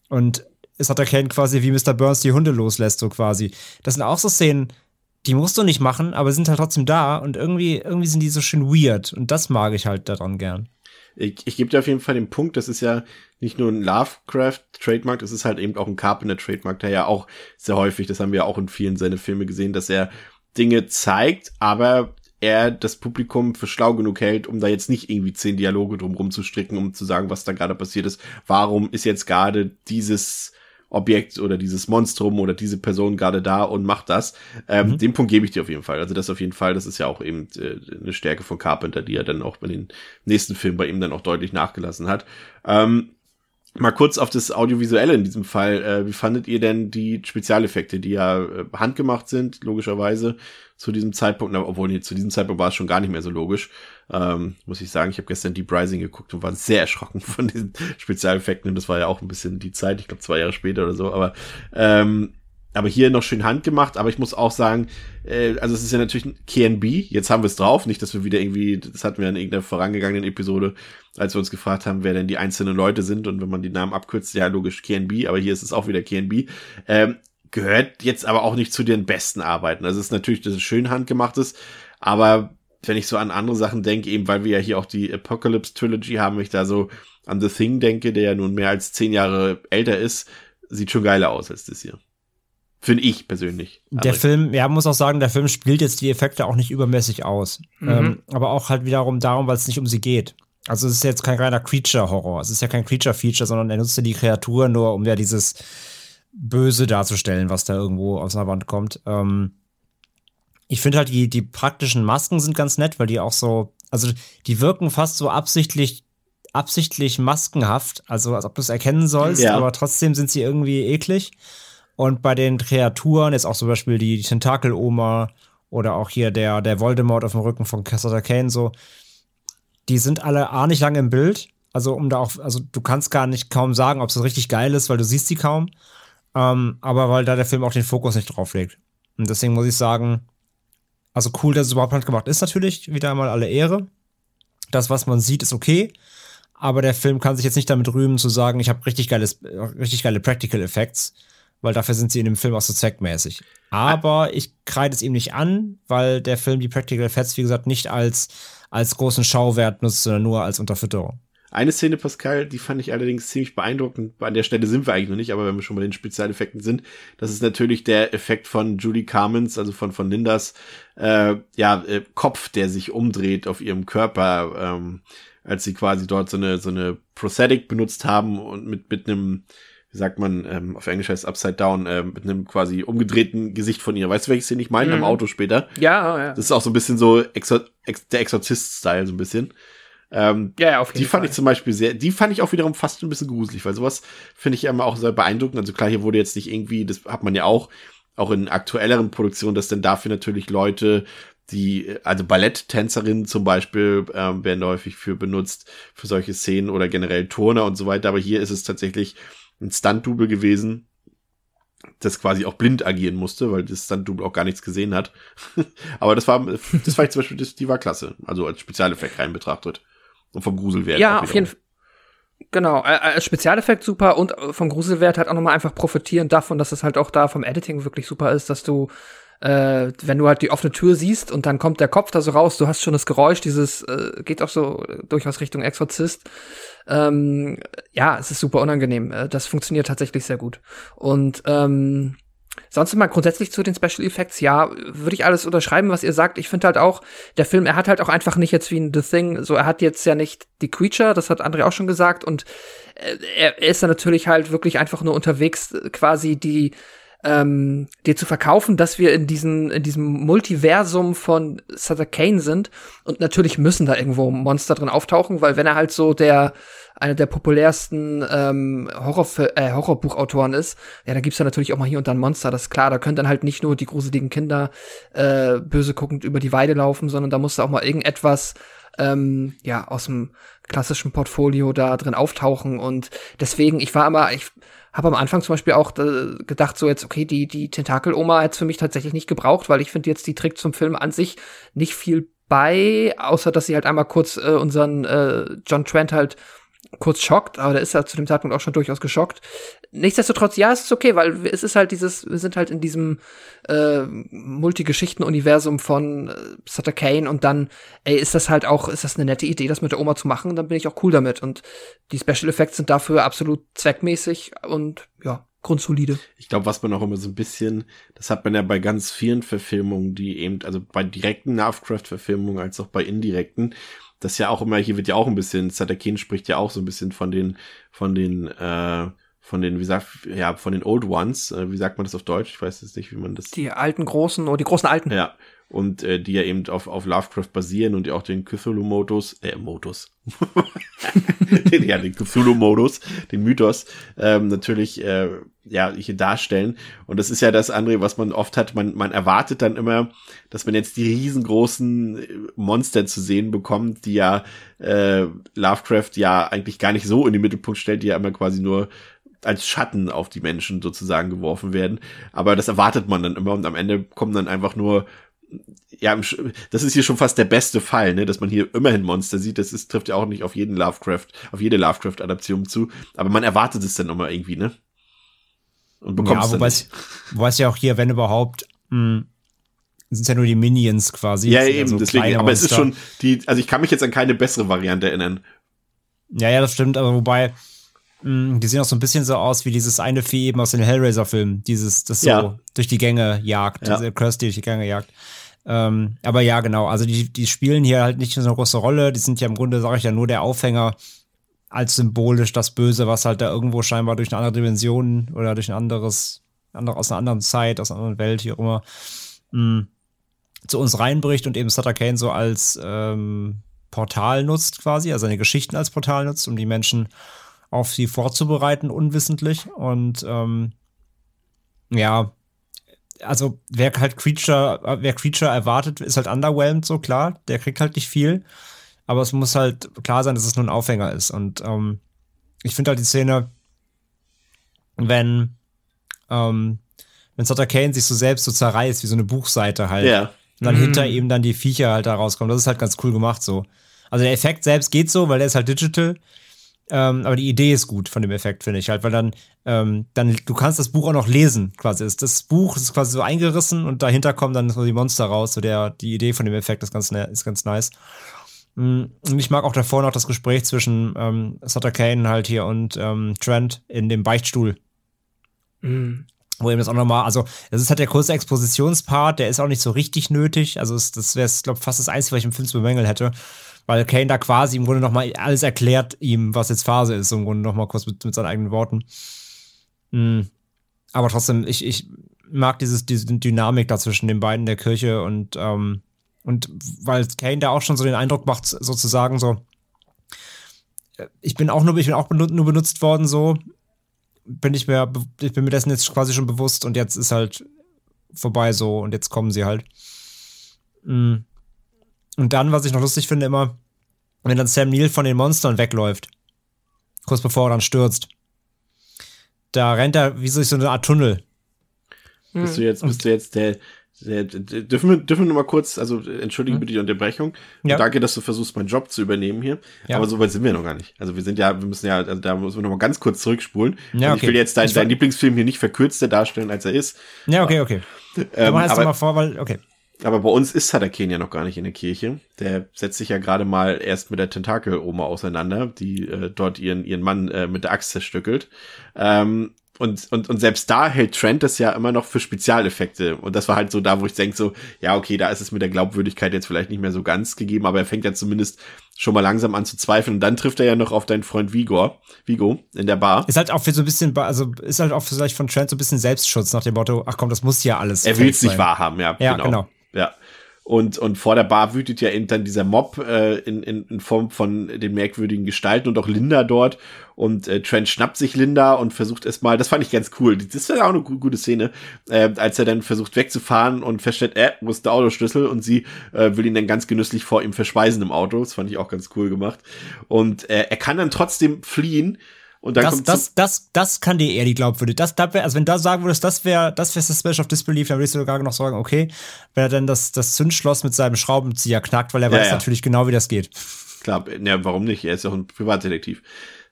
Speaker 4: Und es hat erkennt quasi, wie Mr. Burns die Hunde loslässt, so quasi. Das sind auch so Szenen, die musst du nicht machen, aber sind halt trotzdem da und irgendwie, irgendwie sind die so schön weird. Und das mag ich halt daran gern.
Speaker 2: Ich, ich gebe dir auf jeden Fall den Punkt, das ist ja nicht nur ein Lovecraft-Trademark, das ist halt eben auch ein Carpenter-Trademark, der ja auch sehr häufig, das haben wir auch in vielen seiner Filme gesehen, dass er Dinge zeigt, aber er das Publikum für schlau genug hält, um da jetzt nicht irgendwie zehn Dialoge drumrum zu stricken, um zu sagen, was da gerade passiert ist. Warum ist jetzt gerade dieses Objekt oder dieses Monstrum oder diese Person gerade da und macht das. Ähm, mhm. Den Punkt gebe ich dir auf jeden Fall. Also das auf jeden Fall, das ist ja auch eben äh, eine Stärke von Carpenter, die er dann auch bei den nächsten Filmen bei ihm dann auch deutlich nachgelassen hat. Ähm, Mal kurz auf das Audiovisuelle in diesem Fall. Äh, wie fandet ihr denn die Spezialeffekte, die ja äh, handgemacht sind, logischerweise zu diesem Zeitpunkt, obwohl nee, zu diesem Zeitpunkt war es schon gar nicht mehr so logisch, ähm, muss ich sagen. Ich habe gestern Deep Rising geguckt und war sehr erschrocken von diesen Spezialeffekten und das war ja auch ein bisschen die Zeit, ich glaube zwei Jahre später oder so, aber ähm, aber hier noch schön handgemacht, aber ich muss auch sagen, äh, also es ist ja natürlich ein KNB, jetzt haben wir es drauf, nicht, dass wir wieder irgendwie, das hatten wir in irgendeiner vorangegangenen Episode, als wir uns gefragt haben, wer denn die einzelnen Leute sind und wenn man die Namen abkürzt, ja logisch KNB, aber hier ist es auch wieder KNB. Ähm, gehört jetzt aber auch nicht zu den besten Arbeiten. Also es ist natürlich, dass es schön handgemacht ist, aber wenn ich so an andere Sachen denke, eben weil wir ja hier auch die Apocalypse Trilogy haben, ich da so an The Thing denke, der ja nun mehr als zehn Jahre älter ist, sieht schon geiler aus als das hier. Finde ich persönlich.
Speaker 4: Der also Film, ja, muss auch sagen, der Film spielt jetzt die Effekte auch nicht übermäßig aus. Mhm. Ähm, aber auch halt wiederum darum, weil es nicht um sie geht. Also es ist jetzt kein reiner Creature-Horror. Es ist ja kein Creature-Feature, sondern er nutzt ja die Kreatur nur, um ja dieses Böse darzustellen, was da irgendwo aus einer Wand kommt. Ähm, ich finde halt, die, die praktischen Masken sind ganz nett, weil die auch so, also die wirken fast so absichtlich, absichtlich maskenhaft, also als ob du es erkennen sollst, ja. aber trotzdem sind sie irgendwie eklig. Und bei den Kreaturen, jetzt auch zum Beispiel die, Tentakel-Oma oder auch hier der, der Voldemort auf dem Rücken von Cassandra Kane, so, die sind alle A nicht lange im Bild. Also, um da auch, also du kannst gar nicht kaum sagen, ob es richtig geil ist, weil du siehst sie kaum. Ähm, aber weil da der Film auch den Fokus nicht drauf legt. Und deswegen muss ich sagen, also cool, dass es überhaupt handgemacht ist natürlich, wieder einmal alle Ehre. Das, was man sieht, ist okay. Aber der Film kann sich jetzt nicht damit rühmen zu sagen, ich habe richtig geiles, richtig geile Practical Effects, weil dafür sind sie in dem Film auch so zweckmäßig. Aber ich kreide es ihm nicht an, weil der Film die Practical Effects, wie gesagt, nicht als, als großen Schauwert nutzt, sondern nur als Unterfütterung.
Speaker 2: Eine Szene, Pascal, die fand ich allerdings ziemlich beeindruckend. An der Stelle sind wir eigentlich noch nicht, aber wenn wir schon bei den Spezialeffekten sind, das ist natürlich der Effekt von Julie Carmens, also von, von Lindas, äh, ja, äh, Kopf, der sich umdreht auf ihrem Körper, ähm, als sie quasi dort so eine, so eine Prosthetic benutzt haben und mit, mit einem, wie sagt man, ähm, auf Englisch heißt Upside Down, äh, mit einem quasi umgedrehten Gesicht von ihr. Weißt du, welches Szene ich meine? Mhm. Am Auto später.
Speaker 3: Ja, ja.
Speaker 2: Das ist auch so ein bisschen so Exor Ex der Exorzist-Style, so ein bisschen. Ähm, ja, ja, auf jeden die fand Fall. ich zum Beispiel sehr, die fand ich auch wiederum fast ein bisschen gruselig, weil sowas finde ich immer auch sehr beeindruckend. Also klar, hier wurde jetzt nicht irgendwie, das hat man ja auch, auch in aktuelleren Produktionen, dass dann dafür natürlich Leute, die, also Balletttänzerinnen zum Beispiel, ähm, werden häufig für benutzt, für solche Szenen oder generell Turner und so weiter. Aber hier ist es tatsächlich ein Stunt-Double gewesen, das quasi auch blind agieren musste, weil das Stunt-Double auch gar nichts gesehen hat. Aber das war, das war ich zum Beispiel, das, die war klasse. Also als Spezialeffekt rein betrachtet. Und vom Gruselwert.
Speaker 3: Ja, auf jeden Fall. Genau, als Spezialeffekt super und vom Gruselwert halt auch nochmal einfach profitieren davon, dass es halt auch da vom Editing wirklich super ist, dass du, äh, wenn du halt die offene Tür siehst und dann kommt der Kopf da so raus, du hast schon das Geräusch, dieses, äh, geht auch so durchaus Richtung Exorzist. Ähm, ja, es ist super unangenehm. Äh, das funktioniert tatsächlich sehr gut. Und ähm, sonst mal grundsätzlich zu den Special Effects, ja, würde ich alles unterschreiben, was ihr sagt. Ich finde halt auch, der Film, er hat halt auch einfach nicht jetzt wie ein The Thing, so er hat jetzt ja nicht die Creature, das hat André auch schon gesagt, und äh, er, er ist dann natürlich halt wirklich einfach nur unterwegs, quasi die ähm, dir zu verkaufen, dass wir in diesen in diesem Multiversum von Sutter Kane sind. Und natürlich müssen da irgendwo Monster drin auftauchen, weil wenn er halt so der einer der populärsten ähm, Horror äh, Horrorbuchautoren ist, ja, da gibt's ja natürlich auch mal hier und da ein Monster, das ist klar, da können dann halt nicht nur die gruseligen Kinder äh, böse guckend über die Weide laufen, sondern da muss da auch mal irgendetwas ähm, ja aus dem klassischen Portfolio da drin auftauchen. Und deswegen, ich war immer, ich habe am Anfang zum Beispiel auch äh, gedacht, so jetzt, okay, die, die Tentakel-Oma hat's für mich tatsächlich nicht gebraucht, weil ich finde jetzt, die trägt zum Film an sich nicht viel bei, außer dass sie halt einmal kurz äh, unseren äh, John Trent halt kurz schockt, aber der ist ja zu dem Zeitpunkt auch schon durchaus geschockt. Nichtsdestotrotz, ja, es ist okay, weil es ist halt dieses, wir sind halt in diesem äh, Multigeschichten-Universum von äh, Sutter Kane und dann, ey, ist das halt auch, ist das eine nette Idee, das mit der Oma zu machen, dann bin ich auch cool damit. Und die Special Effects sind dafür absolut zweckmäßig und ja, grundsolide.
Speaker 2: Ich glaube, was man auch immer so ein bisschen, das hat man ja bei ganz vielen Verfilmungen, die eben, also bei direkten Lovecraft-Verfilmungen als auch bei indirekten, das ja auch immer, hier wird ja auch ein bisschen, Sadakin spricht ja auch so ein bisschen von den, von den, äh, von den, wie sagt, ja, von den Old Ones, äh, wie sagt man das auf Deutsch? Ich weiß jetzt nicht, wie man das.
Speaker 3: Die alten großen oder die großen alten.
Speaker 2: Ja. Und äh, die ja eben auf, auf Lovecraft basieren und die auch den Cthulhu-Modus, äh, Modus. den, ja, den Cthulhu-Modus, den Mythos, ähm, natürlich, äh, ja, hier darstellen. Und das ist ja das andere, was man oft hat. Man, man erwartet dann immer, dass man jetzt die riesengroßen äh, Monster zu sehen bekommt, die ja äh, Lovecraft ja eigentlich gar nicht so in den Mittelpunkt stellt, die ja immer quasi nur als Schatten auf die Menschen sozusagen geworfen werden. Aber das erwartet man dann immer und am Ende kommen dann einfach nur ja, das ist hier schon fast der beste Fall, ne, dass man hier immerhin Monster sieht. Das ist, trifft ja auch nicht auf jeden Lovecraft, auf jede Lovecraft-Adaption zu. Aber man erwartet es dann immer irgendwie, ne?
Speaker 4: Und bekommt ja, es wobei es, wobei es ja auch hier, wenn überhaupt, mh, sind ja nur die Minions quasi.
Speaker 2: Ja, eben, so deswegen. Aber es ist schon die, also ich kann mich jetzt an keine bessere Variante erinnern.
Speaker 4: Ja, ja, das stimmt, aber wobei, die sehen auch so ein bisschen so aus wie dieses eine Vieh eben aus den Hellraiser-Filmen. Dieses, das so ja. durch die Gänge jagt, ja. diese Kirsty durch die Gänge jagt. Ähm, aber ja, genau. Also die, die spielen hier halt nicht so eine große Rolle. Die sind ja im Grunde, sage ich ja, nur der Aufhänger als symbolisch das Böse, was halt da irgendwo scheinbar durch eine andere Dimension oder durch ein anderes, andere, aus einer anderen Zeit, aus einer anderen Welt, hier auch immer, mh, mm, zu uns reinbricht und eben Sutter Kane so als ähm, Portal nutzt quasi, also seine Geschichten als Portal nutzt, um die Menschen auf sie vorzubereiten, unwissentlich. Und ähm, ja, also wer halt Creature, wer Creature erwartet, ist halt underwhelmed, so klar. Der kriegt halt nicht viel. Aber es muss halt klar sein, dass es nur ein Aufhänger ist. Und ähm, ich finde halt die Szene, wenn, ähm, wenn Sutter Kane sich so selbst so zerreißt, wie so eine Buchseite halt. Ja. Und dann mhm. hinter ihm dann die Viecher halt da rauskommen. Das ist halt ganz cool gemacht so. Also der Effekt selbst geht so, weil der ist halt digital. Ähm, aber die Idee ist gut von dem Effekt, finde ich halt, weil dann, ähm, dann, du kannst das Buch auch noch lesen, quasi. Das Buch ist quasi so eingerissen und dahinter kommen dann so die Monster raus. So der, die Idee von dem Effekt ist ganz, ist ganz nice. Mm, und ich mag auch davor noch das Gespräch zwischen ähm, Sutter Kane halt hier und ähm, Trent in dem Beichtstuhl. Mhm. Wo eben das auch nochmal, also, das ist halt der kurze Expositionspart, der ist auch nicht so richtig nötig. Also, das wäre, glaube fast das Einzige, was ich im Film zu bemängeln hätte weil Kane da quasi im Grunde nochmal alles erklärt ihm, was jetzt Phase ist, im Grunde nochmal kurz mit, mit seinen eigenen Worten. Mhm. Aber trotzdem, ich, ich mag dieses, diese Dynamik da zwischen den beiden der Kirche und, ähm, und weil Kane da auch schon so den Eindruck macht, sozusagen so, äh, ich bin auch nur, ich bin auch nur benutzt worden, so, bin ich mir, ich bin mir dessen jetzt quasi schon bewusst und jetzt ist halt vorbei so und jetzt kommen sie halt. Mhm. Und dann, was ich noch lustig finde, immer, wenn dann Sam Neill von den Monstern wegläuft, kurz bevor er dann stürzt, da rennt er wie durch so eine Art Tunnel.
Speaker 2: Bist du jetzt, bist du jetzt der, der, der dürfen wir, dürfen wir nur mal kurz, also entschuldige hm? bitte die Unterbrechung. Ja. danke, dass du versuchst, meinen Job zu übernehmen hier. Ja. Aber so weit sind wir noch gar nicht. Also wir sind ja, wir müssen ja, also da müssen wir noch mal ganz kurz zurückspulen. Ja, okay. ich will jetzt deinen dein Lieblingsfilm hier nicht verkürzter darstellen, als er ist.
Speaker 4: Ja, okay, okay. Ähm, heißt aber, mal vor, weil, okay.
Speaker 2: Aber bei uns ist Sadaken ja noch gar nicht in der Kirche. Der setzt sich ja gerade mal erst mit der Tentakel-Oma auseinander, die äh, dort ihren, ihren Mann äh, mit der Axt zerstückelt. Ähm, und, und, und selbst da hält Trent das ja immer noch für Spezialeffekte. Und das war halt so da, wo ich denke so, ja, okay, da ist es mit der Glaubwürdigkeit jetzt vielleicht nicht mehr so ganz gegeben, aber er fängt ja zumindest schon mal langsam an zu zweifeln. Und dann trifft er ja noch auf deinen Freund Vigor, Vigo in der Bar.
Speaker 4: Ist halt auch für so ein bisschen, also ist halt auch vielleicht von Trent so ein bisschen Selbstschutz nach dem Motto, ach komm, das muss ja alles.
Speaker 2: Er will es nicht wahrhaben, ja.
Speaker 4: Ja, genau. genau.
Speaker 2: Ja. Und, und vor der Bar wütet ja eben dann dieser Mob äh, in, in, in Form von den merkwürdigen Gestalten und auch Linda dort. Und äh, Trent schnappt sich Linda und versucht erstmal, das fand ich ganz cool. Das ist ja auch eine gute Szene, äh, als er dann versucht wegzufahren und feststellt, äh, wo ist der Autoschlüssel? Und sie äh, will ihn dann ganz genüsslich vor ihm verspeisen im Auto. Das fand ich auch ganz cool gemacht. Und äh, er kann dann trotzdem fliehen und dann
Speaker 4: das,
Speaker 2: kommt
Speaker 4: das, das, das kann dir eher die Glaubwürdigkeit. Das, das wär, also wenn du da sagen würdest, das wäre das wäre das Special of Disbelief, dann würdest du sogar noch sagen, okay, wenn er dann das, das Zündschloss mit seinem Schraubenzieher knackt, weil er
Speaker 2: Ja,
Speaker 4: weiß
Speaker 2: ja.
Speaker 4: natürlich genau, wie das geht.
Speaker 2: Klar, ja, warum nicht? Er ist ja auch ein Privatdetektiv.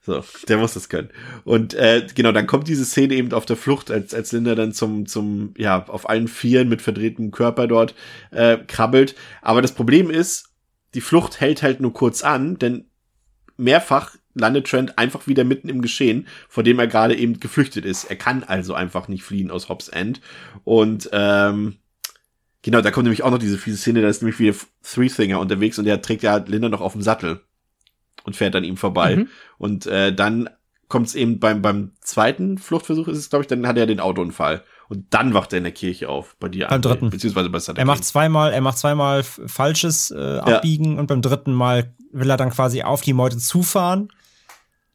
Speaker 2: So, der muss das können. Und äh, genau, dann kommt diese Szene eben auf der Flucht, als, als Linda dann zum, zum, ja, auf allen Vieren mit verdrehtem Körper dort äh, krabbelt. Aber das Problem ist, die Flucht hält halt nur kurz an, denn mehrfach landet Trent einfach wieder mitten im Geschehen, vor dem er gerade eben geflüchtet ist. Er kann also einfach nicht fliehen aus Hobbs End. Und ähm, genau, da kommt nämlich auch noch diese fiese Szene, da ist nämlich wieder Three Thinger unterwegs und der trägt ja Linda noch auf dem Sattel und fährt an ihm vorbei.
Speaker 3: Mhm.
Speaker 2: Und äh, dann kommt es eben beim, beim zweiten Fluchtversuch, ist es, glaube ich, dann hat er den Autounfall. Und dann wacht er in der Kirche auf, bei dir.
Speaker 4: Beim dritten.
Speaker 2: Beziehungsweise bei Sutter
Speaker 4: Er macht zweimal, er macht zweimal falsches äh, Abbiegen und beim dritten Mal will er dann quasi auf die Meute zufahren.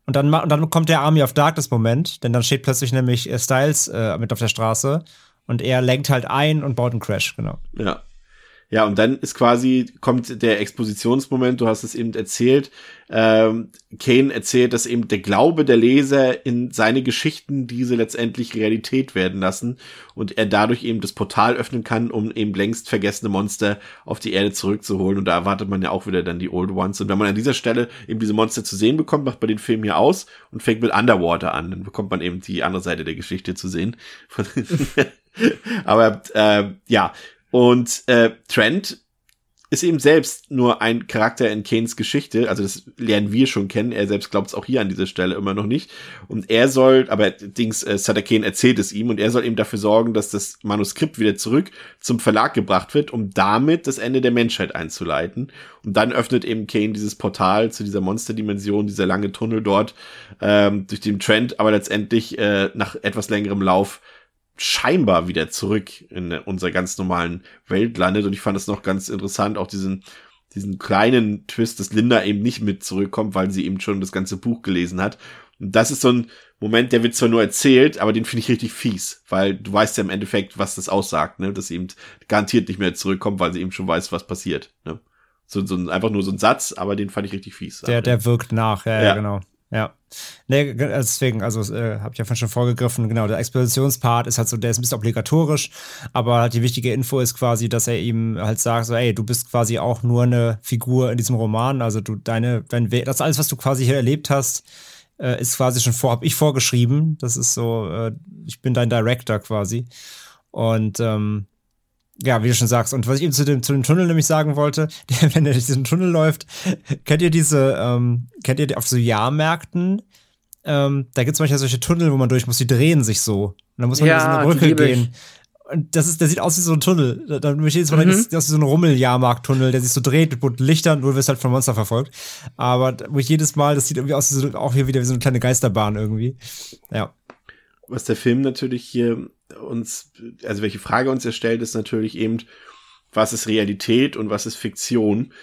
Speaker 4: Und dann, und dann kommt der Army of Darkness Moment, denn dann steht plötzlich nämlich äh, Styles äh, mit auf der Straße und er lenkt halt ein und baut einen Crash, genau.
Speaker 2: Ja. Ja, und dann ist quasi, kommt der Expositionsmoment, du hast es eben erzählt. Ähm, Kane erzählt, dass eben der Glaube der Leser in seine Geschichten diese letztendlich Realität werden lassen und er dadurch eben das Portal öffnen kann, um eben längst vergessene Monster auf die Erde zurückzuholen. Und da erwartet man ja auch wieder dann die Old Ones. Und wenn man an dieser Stelle eben diese Monster zu sehen bekommt, macht man den Film hier aus und fängt mit Underwater an. Dann bekommt man eben die andere Seite der Geschichte zu sehen. Aber äh, ja, und äh, Trent ist eben selbst nur ein Charakter in Kanes Geschichte, also das lernen wir schon kennen, er selbst glaubt es auch hier an dieser Stelle immer noch nicht. Und er soll, aber Dings, äh, Sutter Kane erzählt es ihm und er soll eben dafür sorgen, dass das Manuskript wieder zurück zum Verlag gebracht wird, um damit das Ende der Menschheit einzuleiten. Und dann öffnet eben Kane dieses Portal zu dieser Monsterdimension, dieser lange Tunnel dort, ähm, durch den Trent aber letztendlich äh, nach etwas längerem Lauf scheinbar wieder zurück in unserer ganz normalen Welt landet. Und ich fand es noch ganz interessant, auch diesen, diesen kleinen Twist, dass Linda eben nicht mit zurückkommt, weil sie eben schon das ganze Buch gelesen hat. Und das ist so ein Moment, der wird zwar nur erzählt, aber den finde ich richtig fies, weil du weißt ja im Endeffekt, was das aussagt, ne? dass sie eben garantiert nicht mehr zurückkommt, weil sie eben schon weiß, was passiert. Ne? So, so ein, einfach nur so ein Satz, aber den fand ich richtig fies.
Speaker 4: Der, der wirkt nach, ja, ja,
Speaker 2: Ja.
Speaker 4: genau. Ja. Nee, ge- deswegen, also äh, habe ich ja schon vorgegriffen, genau, der Expositionspart ist halt so, der ist ein bisschen obligatorisch, aber halt die wichtige Info ist quasi, dass er ihm halt sagt, so, ey, du bist quasi auch nur eine Figur in diesem Roman, also du, deine, dein, We- das alles, was du quasi hier erlebt hast, äh, ist quasi schon vor, hab ich vorgeschrieben, das ist so, äh, ich bin dein Director quasi und ähm, ja, wie du schon sagst. Und was ich eben zu dem, zu dem Tunnel nämlich sagen wollte, der, wenn er durch diesen Tunnel läuft, kennt ihr diese, ähm, kennt ihr auf so Jahrmärkten, ähm, da gibt es manchmal solche Tunnel, wo man durch muss, die drehen sich so. Und dann muss man
Speaker 3: Ja,
Speaker 4: über so eine
Speaker 3: die
Speaker 4: Brücke gehen. Und das ist, der sieht aus wie so ein Tunnel. Da- Dann möchte ich jetzt mal
Speaker 3: Mhm.
Speaker 4: das ist so ein Rummel-Jahrmarkt-Tunnel, der sich so dreht mit bunten Lichtern, du wirst halt von Monster verfolgt. Aber da- wo ich jedes Mal, das sieht irgendwie aus wie so, auch hier wieder wie so eine kleine Geisterbahn irgendwie. Ja.
Speaker 2: Was der Film natürlich hier uns, also welche Frage uns erstellt, ist natürlich eben, was ist Realität und was ist Fiktion?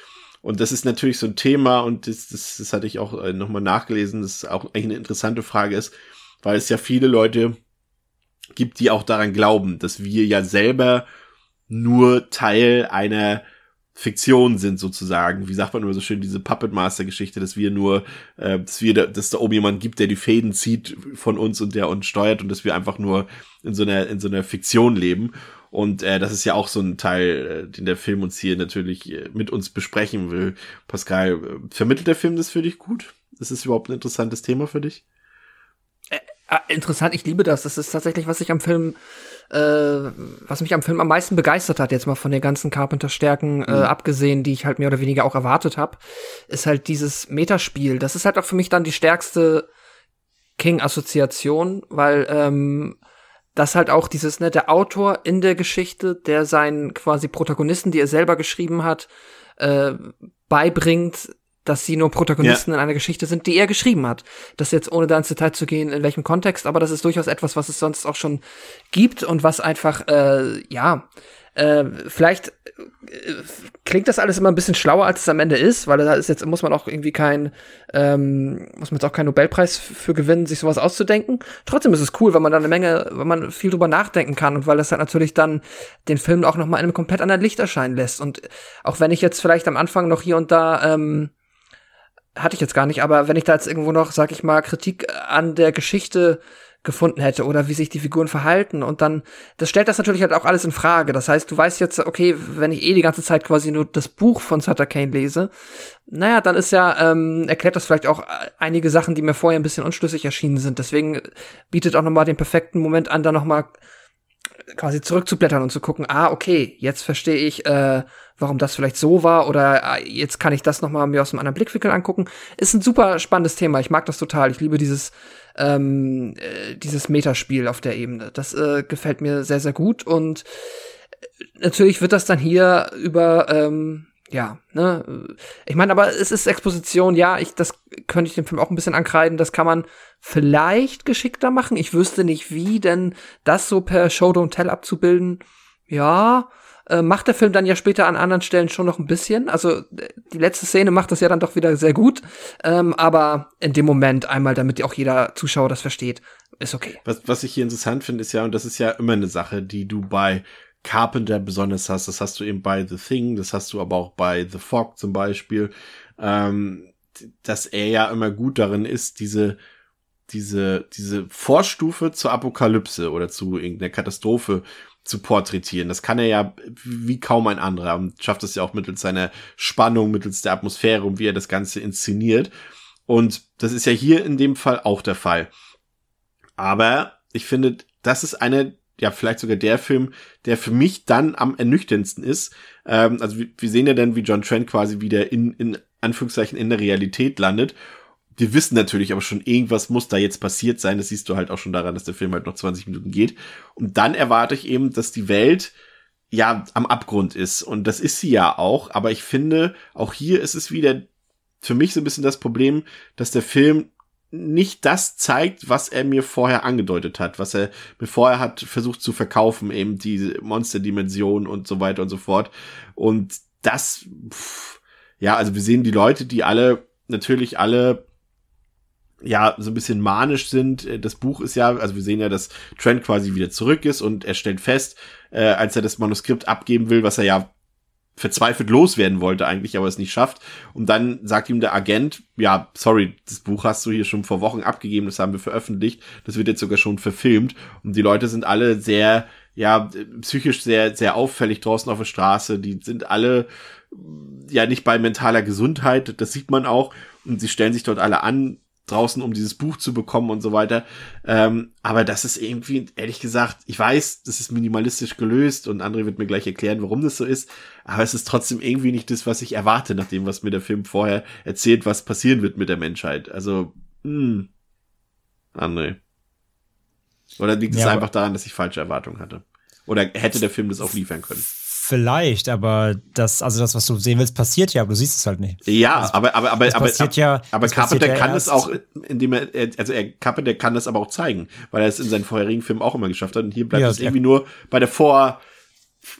Speaker 2: Und das ist natürlich so ein Thema und das, das, das hatte ich auch äh, nochmal nachgelesen, das auch eigentlich eine interessante Frage ist, weil es ja viele Leute gibt, die auch daran glauben, dass wir ja selber nur Teil einer Fiktion sind sozusagen. Wie sagt man immer so schön, diese Puppet Master Geschichte, dass wir nur, äh, dass wir, da- dass da oben jemand gibt, der die Fäden zieht von uns und der uns steuert und dass wir einfach nur in so einer, in so einer Fiktion leben. Und äh, das ist ja auch so ein Teil, äh, den der Film uns hier natürlich äh, mit uns besprechen will. Pascal, äh, vermittelt der Film das für dich gut? Ist es überhaupt ein interessantes Thema für dich?
Speaker 3: Ah, interessant, ich liebe das. Das ist tatsächlich, was ich am Film, äh, was mich am Film am meisten begeistert hat, jetzt mal von den ganzen Carpenter-Stärken äh, abgesehen, die ich halt mehr oder weniger auch erwartet habe, ist halt dieses Metaspiel. Das ist halt auch für mich dann die stärkste King-Assoziation, weil ähm, das halt auch dieses, ne, der Autor in der Geschichte, der seinen quasi Protagonisten, die er selber geschrieben hat, äh, beibringt, dass sie nur Protagonisten ja. in einer Geschichte sind, die er geschrieben hat. Das jetzt ohne da ins Detail zu gehen, in welchem Kontext, aber das ist durchaus etwas, was es sonst auch schon gibt und was einfach, äh, ja, äh, vielleicht äh, klingt das alles immer ein bisschen schlauer, als es am Ende ist, weil da ist jetzt, muss man auch irgendwie kein, ähm, muss man jetzt auch keinen Nobelpreis für gewinnen, sich sowas auszudenken. Trotzdem ist es cool, weil man da eine Menge, weil man viel drüber nachdenken kann und weil das halt natürlich dann den Film auch nochmal in einem komplett anderen Licht erscheinen lässt. Und auch wenn ich jetzt vielleicht am Anfang noch hier und da, ähm, hatte ich jetzt gar nicht, aber wenn ich da jetzt irgendwo noch, sag ich mal, Kritik an der Geschichte gefunden hätte oder wie sich die Figuren verhalten und dann, das stellt das natürlich halt auch alles in Frage. Das heißt, du weißt jetzt, okay, wenn ich eh die ganze Zeit quasi nur das Buch von Sutter Kane lese, naja, dann ist ja, ähm, erklärt das vielleicht auch einige Sachen, die mir vorher ein bisschen unschlüssig erschienen sind. Deswegen bietet auch nochmal den perfekten Moment an, da nochmal quasi zurückzublättern und zu gucken, ah, okay, jetzt verstehe ich, äh, warum das vielleicht so war oder äh, jetzt kann ich das nochmal mir aus einem anderen Blickwinkel angucken. Ist ein super spannendes Thema. Ich mag das total. Ich liebe dieses ähm, äh, dieses Metaspiel auf der Ebene. Das äh, gefällt mir sehr, sehr gut und äh, natürlich wird das dann hier über ähm, ja, ne, ich meine, aber es ist Exposition, ja, ich, das könnte ich dem Film auch ein bisschen ankreiden, das kann man vielleicht geschickter machen. Ich wüsste nicht wie, denn das so per Show Don't Tell abzubilden, ja, äh, macht der Film dann ja später an anderen Stellen schon noch ein bisschen. Also die letzte Szene macht das ja dann doch wieder sehr gut. Ähm, aber in dem Moment einmal, damit auch jeder Zuschauer das versteht, ist okay.
Speaker 2: Was, was ich hier interessant finde, ist ja, und das ist ja immer eine Sache, die du bei Carpenter besonders hast. Das hast du eben bei The Thing, das hast du aber auch bei The Fog zum Beispiel. Ähm, dass er ja immer gut darin ist, diese diese, diese Vorstufe zur Apokalypse oder zu irgendeiner Katastrophe zu porträtieren. Das kann er ja wie kaum ein anderer und schafft es ja auch mittels seiner Spannung, mittels der Atmosphäre und wie er das Ganze inszeniert. Und das ist ja hier in dem Fall auch der Fall. Aber ich finde, das ist eine, ja, vielleicht sogar der Film, der für mich dann am ernüchterndsten ist. Ähm, also wir, wir sehen ja dann, wie John Trent quasi wieder in, in Anführungszeichen in der Realität landet wir wissen natürlich aber schon, irgendwas muss da jetzt passiert sein. Das siehst du halt auch schon daran, dass der Film halt noch 20 Minuten geht. Und dann erwarte ich eben, dass die Welt ja am Abgrund ist. Und das ist sie ja auch. Aber ich finde, auch hier ist es wieder für mich so ein bisschen das Problem, dass der Film nicht das zeigt, was er mir vorher angedeutet hat, was er mir vorher hat versucht zu verkaufen, eben diese Monsterdimension und so weiter und so fort. Und das, pff, ja, also wir sehen die Leute, die alle natürlich alle ja, so ein bisschen manisch sind. Äh, das Buch ist ja, also wir sehen ja, dass Trent quasi wieder zurück ist und er stellt fest, äh, als er das Manuskript abgeben will, was er ja verzweifelt loswerden wollte eigentlich, aber es nicht schafft. Und dann sagt ihm der Agent, ja, sorry, das Buch hast du hier schon vor Wochen abgegeben, das haben wir veröffentlicht, das wird jetzt sogar schon verfilmt. Und die Leute sind alle sehr, ja, psychisch sehr, sehr auffällig draußen auf der Straße. Die sind alle, ja, nicht bei mentaler Gesundheit, das sieht man auch. Und sie stellen sich dort alle an, draußen, um dieses Buch zu bekommen und so weiter. Ähm, aber das ist irgendwie, ehrlich gesagt, ich weiß, das ist minimalistisch gelöst und André wird mir gleich erklären, warum das so ist. Aber es ist trotzdem irgendwie nicht das, was ich erwarte, nach dem, was mir der Film vorher erzählt, was passieren wird mit der Menschheit. Also, hm, André. Oder liegt es ja, einfach daran, dass ich falsche Erwartungen hatte? Oder hätte der Film das auch liefern können?
Speaker 4: Vielleicht, aber das, also das, was du sehen willst, passiert ja, aber du siehst es halt nicht.
Speaker 2: Ja, das, aber, aber, aber, aber, passiert ja, aber Carpenter ja kann es auch, indem er, also er, Carpenter kann das aber auch zeigen, weil er es in seinen vorherigen Filmen auch immer geschafft hat. Und hier bleibt ja, es irgendwie nur bei der Vor,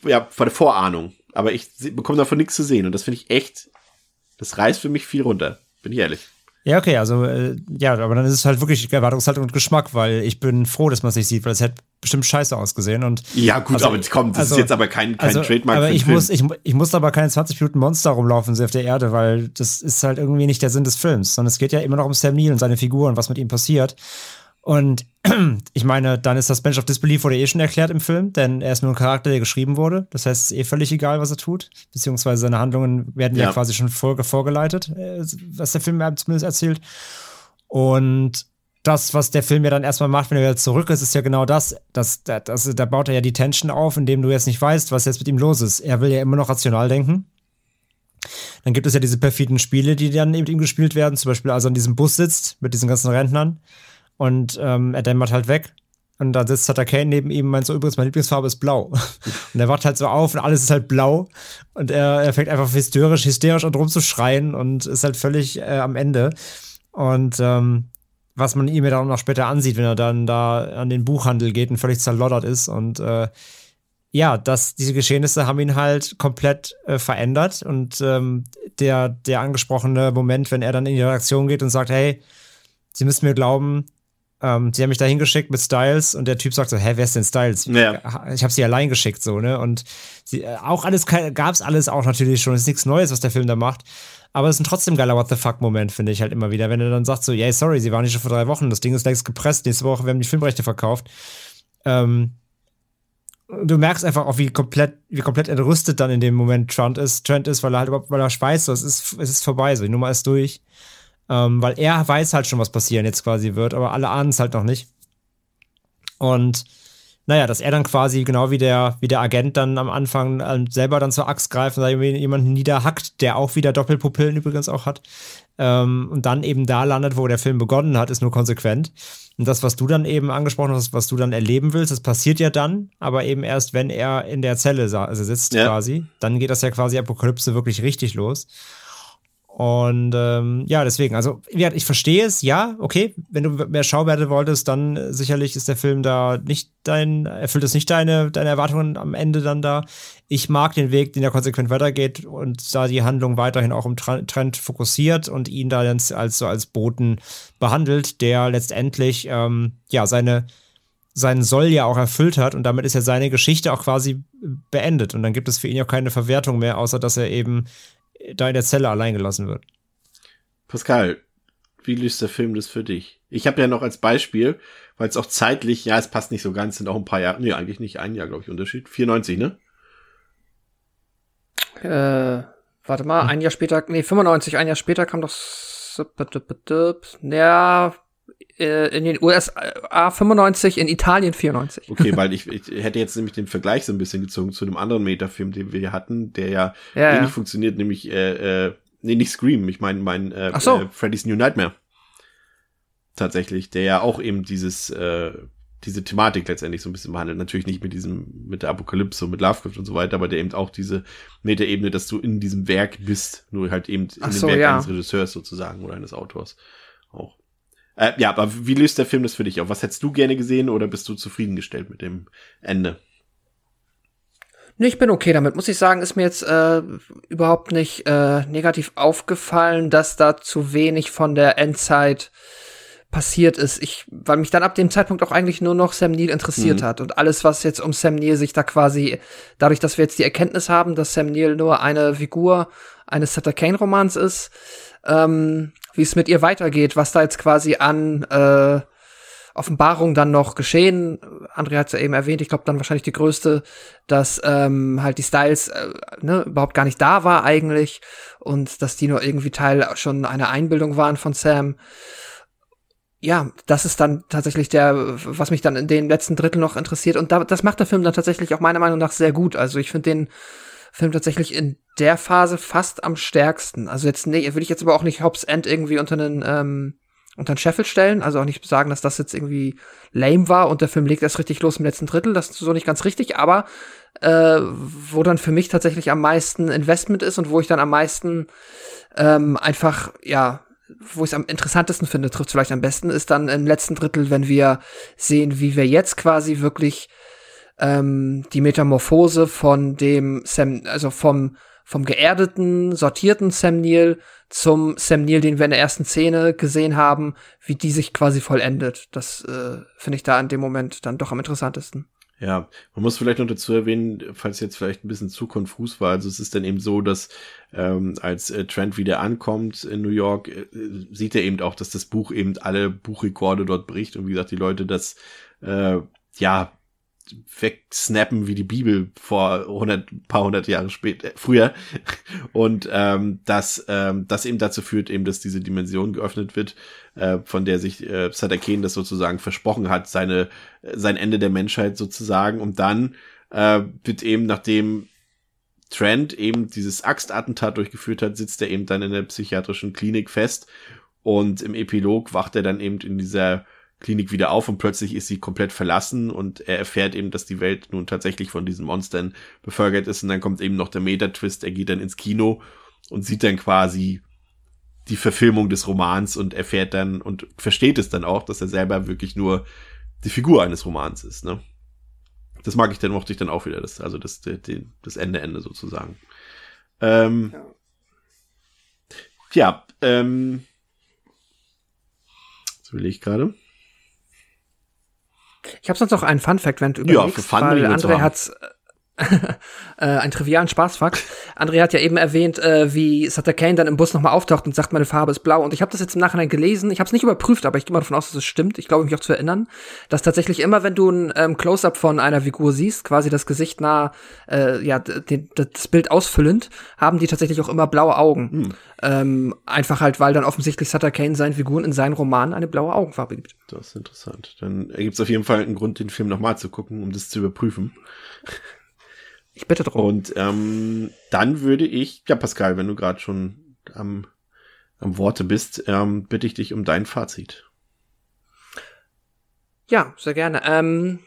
Speaker 2: ja, bei der Vorahnung. Aber ich bekomme davon nichts zu sehen und das finde ich echt, das reißt für mich viel runter. Bin ich ehrlich.
Speaker 4: Ja, okay, also äh, ja, aber dann ist es halt wirklich Erwartungshaltung und Geschmack, weil ich bin froh, dass man es nicht sieht, weil es hätte bestimmt scheiße ausgesehen und
Speaker 2: Ja, gut,
Speaker 4: also,
Speaker 2: aber komm, das also, ist jetzt aber kein, kein
Speaker 4: also,
Speaker 2: Trademark
Speaker 4: aber ich muss ich, ich muss aber keine 20 Minuten Monster rumlaufen auf der Erde, weil das ist halt irgendwie nicht der Sinn des Films, sondern es geht ja immer noch um Sam Neill und seine Figur und was mit ihm passiert. Und ich meine, dann ist das Bench of Disbelief wurde eh schon erklärt im Film, denn er ist nur ein Charakter, der geschrieben wurde. Das heißt, es ist eh völlig egal, was er tut. Beziehungsweise seine Handlungen werden ja, ja quasi schon vor, vorgeleitet, äh, was der Film zumindest erzählt. Und das, was der Film ja dann erstmal macht, wenn er wieder zurück ist, ist ja genau das. das, das, das da baut er ja die Tension auf, indem du jetzt nicht weißt, was jetzt mit ihm los ist. Er will ja immer noch rational denken. Dann gibt es ja diese perfiden Spiele, die dann eben mit ihm gespielt werden. Zum Beispiel, als er an diesem Bus sitzt mit diesen ganzen Rentnern Und ähm, er dämmert halt weg. Und da sitzt Sutter Kane neben ihm und meint so, übrigens, meine Lieblingsfarbe ist blau. und er wacht halt so auf und alles ist halt blau. Und er, er fängt einfach hysterisch, hysterisch an rumzuschreien und ist halt völlig äh, am Ende. Und ähm, was man ihm ja dann auch noch später ansieht, wenn er dann da an den Buchhandel geht und völlig zerloddert ist. Und äh, ja, dass diese Geschehnisse haben ihn halt komplett äh, verändert. Und ähm, der, der angesprochene Moment, wenn er dann in die Redaktion geht und sagt, hey, Sie müssen mir glauben, ähm, sie haben mich da hingeschickt mit Styles und der Typ sagt so, hä, wer ist denn Styles?
Speaker 2: Ja.
Speaker 4: Ich habe sie allein geschickt, so, ne? Und sie, äh, auch alles gab's alles auch natürlich schon. Es ist nichts Neues, was der Film da macht. Aber es ist ein trotzdem geiler What the fuck-Moment, finde ich halt immer wieder. Wenn er dann sagt so, yeah, sorry, sie waren nicht schon vor drei Wochen, das Ding ist längst gepresst, nächste Woche werden die Filmrechte verkauft. Ähm, du merkst einfach auch, wie komplett, wie komplett entrüstet dann in dem Moment Trent ist, Trent ist, weil er halt überhaupt, weil er weiß, so, es ist, es ist vorbei, so, die Nummer ist durch. Ähm, weil er weiß halt schon, was passieren jetzt quasi wird, aber alle ahnen es halt noch nicht. Und naja, dass er dann quasi genau wie der, wie der Agent dann am Anfang äh, selber dann zur Axt greift und da jemanden niederhackt, der auch wieder Doppelpupillen übrigens auch hat. Ähm, und dann eben da landet, wo der Film begonnen hat, ist nur konsequent. Und das, was du dann eben angesprochen hast, was du dann erleben willst, das passiert ja dann, aber eben erst, wenn er in der Zelle also sitzt ja. quasi. Dann geht das ja quasi Apokalypse wirklich richtig los. Und ähm, ja, deswegen, also ich verstehe es, ja, okay, wenn du mehr Schauwerte wolltest, dann äh, sicherlich ist der Film da nicht dein, erfüllt es nicht deine, deine Erwartungen am Ende dann da. Ich mag den Weg, den er konsequent weitergeht und da die Handlung weiterhin auch im Trend fokussiert und ihn da als, als so als Boten behandelt, der letztendlich ähm, ja seine seinen Soll ja auch erfüllt hat und damit ist ja seine Geschichte auch quasi beendet und dann gibt es für ihn ja keine Verwertung mehr, außer dass er eben da in der Zelle allein gelassen wird.
Speaker 2: Pascal, wie löst der Film das für dich? Ich habe ja noch als Beispiel, weil es auch zeitlich, ja, es passt nicht so ganz, sind auch ein paar Jahre, nee, eigentlich nicht ein Jahr, glaube ich, Unterschied. 94, ne?
Speaker 3: Äh, warte mal, ein Jahr später, nee, 95, ein Jahr später kam doch, ja, äh, in den USA 95, in Italien 94.
Speaker 2: Okay, weil ich, ich hätte jetzt nämlich den Vergleich so ein bisschen gezogen zu einem anderen Metafilm, den wir hier hatten, der ja,
Speaker 3: ja
Speaker 2: ähnlich
Speaker 3: ja.
Speaker 2: funktioniert, nämlich, äh, äh, nee, nicht Scream, ich meine, mein, äh,
Speaker 3: so.
Speaker 2: äh, Freddy's New Nightmare. Tatsächlich, der ja auch eben dieses, äh, diese Thematik letztendlich so ein bisschen behandelt. Natürlich nicht mit diesem, mit der Apokalypse und mit Lovecraft und so weiter, aber der eben auch diese Metaebene, dass du in diesem Werk bist, nur halt eben in
Speaker 3: so,
Speaker 2: dem Werk
Speaker 3: ja.
Speaker 2: eines Regisseurs sozusagen oder eines Autors auch. Äh, ja, aber wie löst der Film das für dich auf? Was hättest du gerne gesehen oder bist du zufriedengestellt mit dem Ende?
Speaker 3: Nee, ich bin okay damit. Muss ich sagen, ist mir jetzt äh, überhaupt nicht äh, negativ aufgefallen, dass da zu wenig von der Endzeit passiert ist. Ich, weil mich dann ab dem Zeitpunkt auch eigentlich nur noch Sam Neill interessiert
Speaker 2: Mhm.
Speaker 3: hat und alles, was jetzt um Sam Neill sich da quasi, dadurch, dass wir jetzt die Erkenntnis haben, dass Sam Neill nur eine Figur eines Sutter Kane Romans ist, ähm, wie es mit ihr weitergeht, was da jetzt quasi an äh, Offenbarung dann noch geschehen. André hat es ja eben erwähnt, ich glaube dann wahrscheinlich die größte, dass ähm, halt die Styles äh, ne, überhaupt gar nicht da war eigentlich und dass die nur irgendwie Teil schon einer Einbildung waren von Sam. Ja, das ist dann tatsächlich der, was mich dann in den letzten Drittel noch interessiert. Und da, das macht der Film dann tatsächlich auch meiner Meinung nach sehr gut. Also ich finde den Film tatsächlich in der Phase fast am stärksten. Also jetzt nee, würde ich jetzt aber auch nicht Hobbs End irgendwie unter einen ähm, unter den Scheffel stellen, also auch nicht sagen, dass das jetzt irgendwie lame war und der Film legt erst richtig los im letzten Drittel, das ist so nicht ganz richtig, aber äh, wo dann für mich tatsächlich am meisten Investment ist und wo ich dann am meisten ähm, einfach, ja, wo ich es am interessantesten finde, trifft vielleicht am besten, ist dann im letzten Drittel, wenn wir sehen, wie wir jetzt quasi wirklich ähm, die Metamorphose von dem Sam, also vom vom geerdeten, sortierten Sam Neill zum Sam Neill, den wir in der ersten Szene gesehen haben, wie die sich quasi vollendet. Das äh, finde ich da in dem Moment dann doch am interessantesten.
Speaker 2: Ja, man muss vielleicht noch dazu erwähnen, falls jetzt vielleicht ein bisschen zu konfus war, also es ist dann eben so, dass ähm, als äh, Trent wieder ankommt in New York, äh, sieht er eben auch, dass das Buch eben alle Buchrekorde dort bricht und wie gesagt, die Leute das äh, ja wegsnappen wie die Bibel vor 100, paar hundert Jahre später, früher. Und ähm, das, ähm, das eben dazu führt, eben, dass diese Dimension geöffnet wird, äh, von der sich äh, Sadaken das sozusagen versprochen hat, seine, sein Ende der Menschheit sozusagen. Und dann äh, wird eben, nachdem Trent eben dieses Axtattentat durchgeführt hat, sitzt er eben dann in der psychiatrischen Klinik fest. Und im Epilog wacht er dann eben in dieser Klinik wieder auf und plötzlich ist sie komplett verlassen und er erfährt eben, dass die Welt nun tatsächlich von diesen Monstern bevölkert ist und dann kommt eben noch der Meta-Twist, er geht dann ins Kino und sieht dann quasi die Verfilmung des Romans und erfährt dann und versteht es dann auch, dass er selber wirklich nur die Figur eines Romans ist, ne? Das mag ich dann, mochte ich dann auch wieder, das, also das, das, Ende, Ende sozusagen. Ähm, ja, ja ähm, das will ich gerade.
Speaker 3: Ich habe sonst noch einen Fun Fact, wenn du überlegst, ja, für Fun weil André hat's äh, ein trivialen Spaßfakt. André hat ja eben erwähnt, äh, wie Sutter Kane dann im Bus nochmal auftaucht und sagt, meine Farbe ist blau. Und ich habe das jetzt im Nachhinein gelesen. Ich habe es nicht überprüft, aber ich gehe mal davon aus, dass es stimmt. Ich glaube mich auch zu erinnern, dass tatsächlich immer, wenn du ein ähm, Close-up von einer Figur siehst, quasi das Gesicht nah, äh, ja, das Bild ausfüllend, haben die tatsächlich auch immer blaue Augen. Hm. Ähm, einfach halt, weil dann offensichtlich Sutter Kane seinen Figuren in seinen Romanen eine blaue Augenfarbe gibt.
Speaker 2: Das ist interessant. Dann ergibt es auf jeden Fall einen Grund, den Film nochmal zu gucken, um das zu überprüfen.
Speaker 3: Ich bitte drum.
Speaker 2: Und ähm, dann würde ich, ja Pascal, wenn du gerade schon am, am Worte bist, ähm, bitte ich dich um dein Fazit.
Speaker 3: Ja, sehr gerne. Ähm,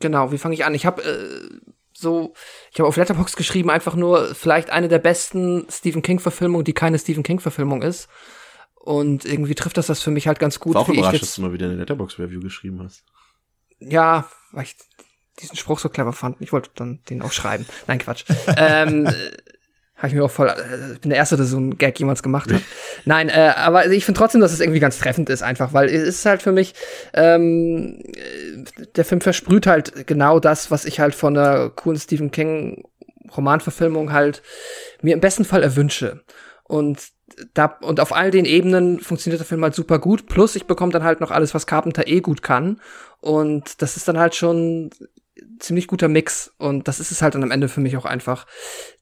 Speaker 3: genau, wie fange ich an? Ich habe äh, so, ich habe auf Letterbox geschrieben, einfach nur vielleicht eine der besten Stephen King-Verfilmungen, die keine Stephen King-Verfilmung ist. Und irgendwie trifft das das für mich halt ganz gut.
Speaker 2: War auch überrascht, dass du mal wieder eine Letterbox-Review geschrieben hast.
Speaker 3: Ja, weil ich diesen Spruch so clever fand. Ich wollte dann den auch schreiben. Nein, Quatsch. ähm, habe ich mir auch voll, äh, bin der Erste, der so einen Gag jemals gemacht hat. Nein, äh, aber ich finde trotzdem, dass es irgendwie ganz treffend ist, einfach, weil es ist halt für mich, ähm, der Film versprüht halt genau das, was ich halt von der coolen Stephen King Romanverfilmung halt mir im besten Fall erwünsche. Und da, und auf all den Ebenen funktioniert der Film halt super gut. Plus ich bekomme dann halt noch alles, was Carpenter eh gut kann. Und das ist dann halt schon ziemlich guter Mix und das ist es halt dann am Ende für mich auch einfach.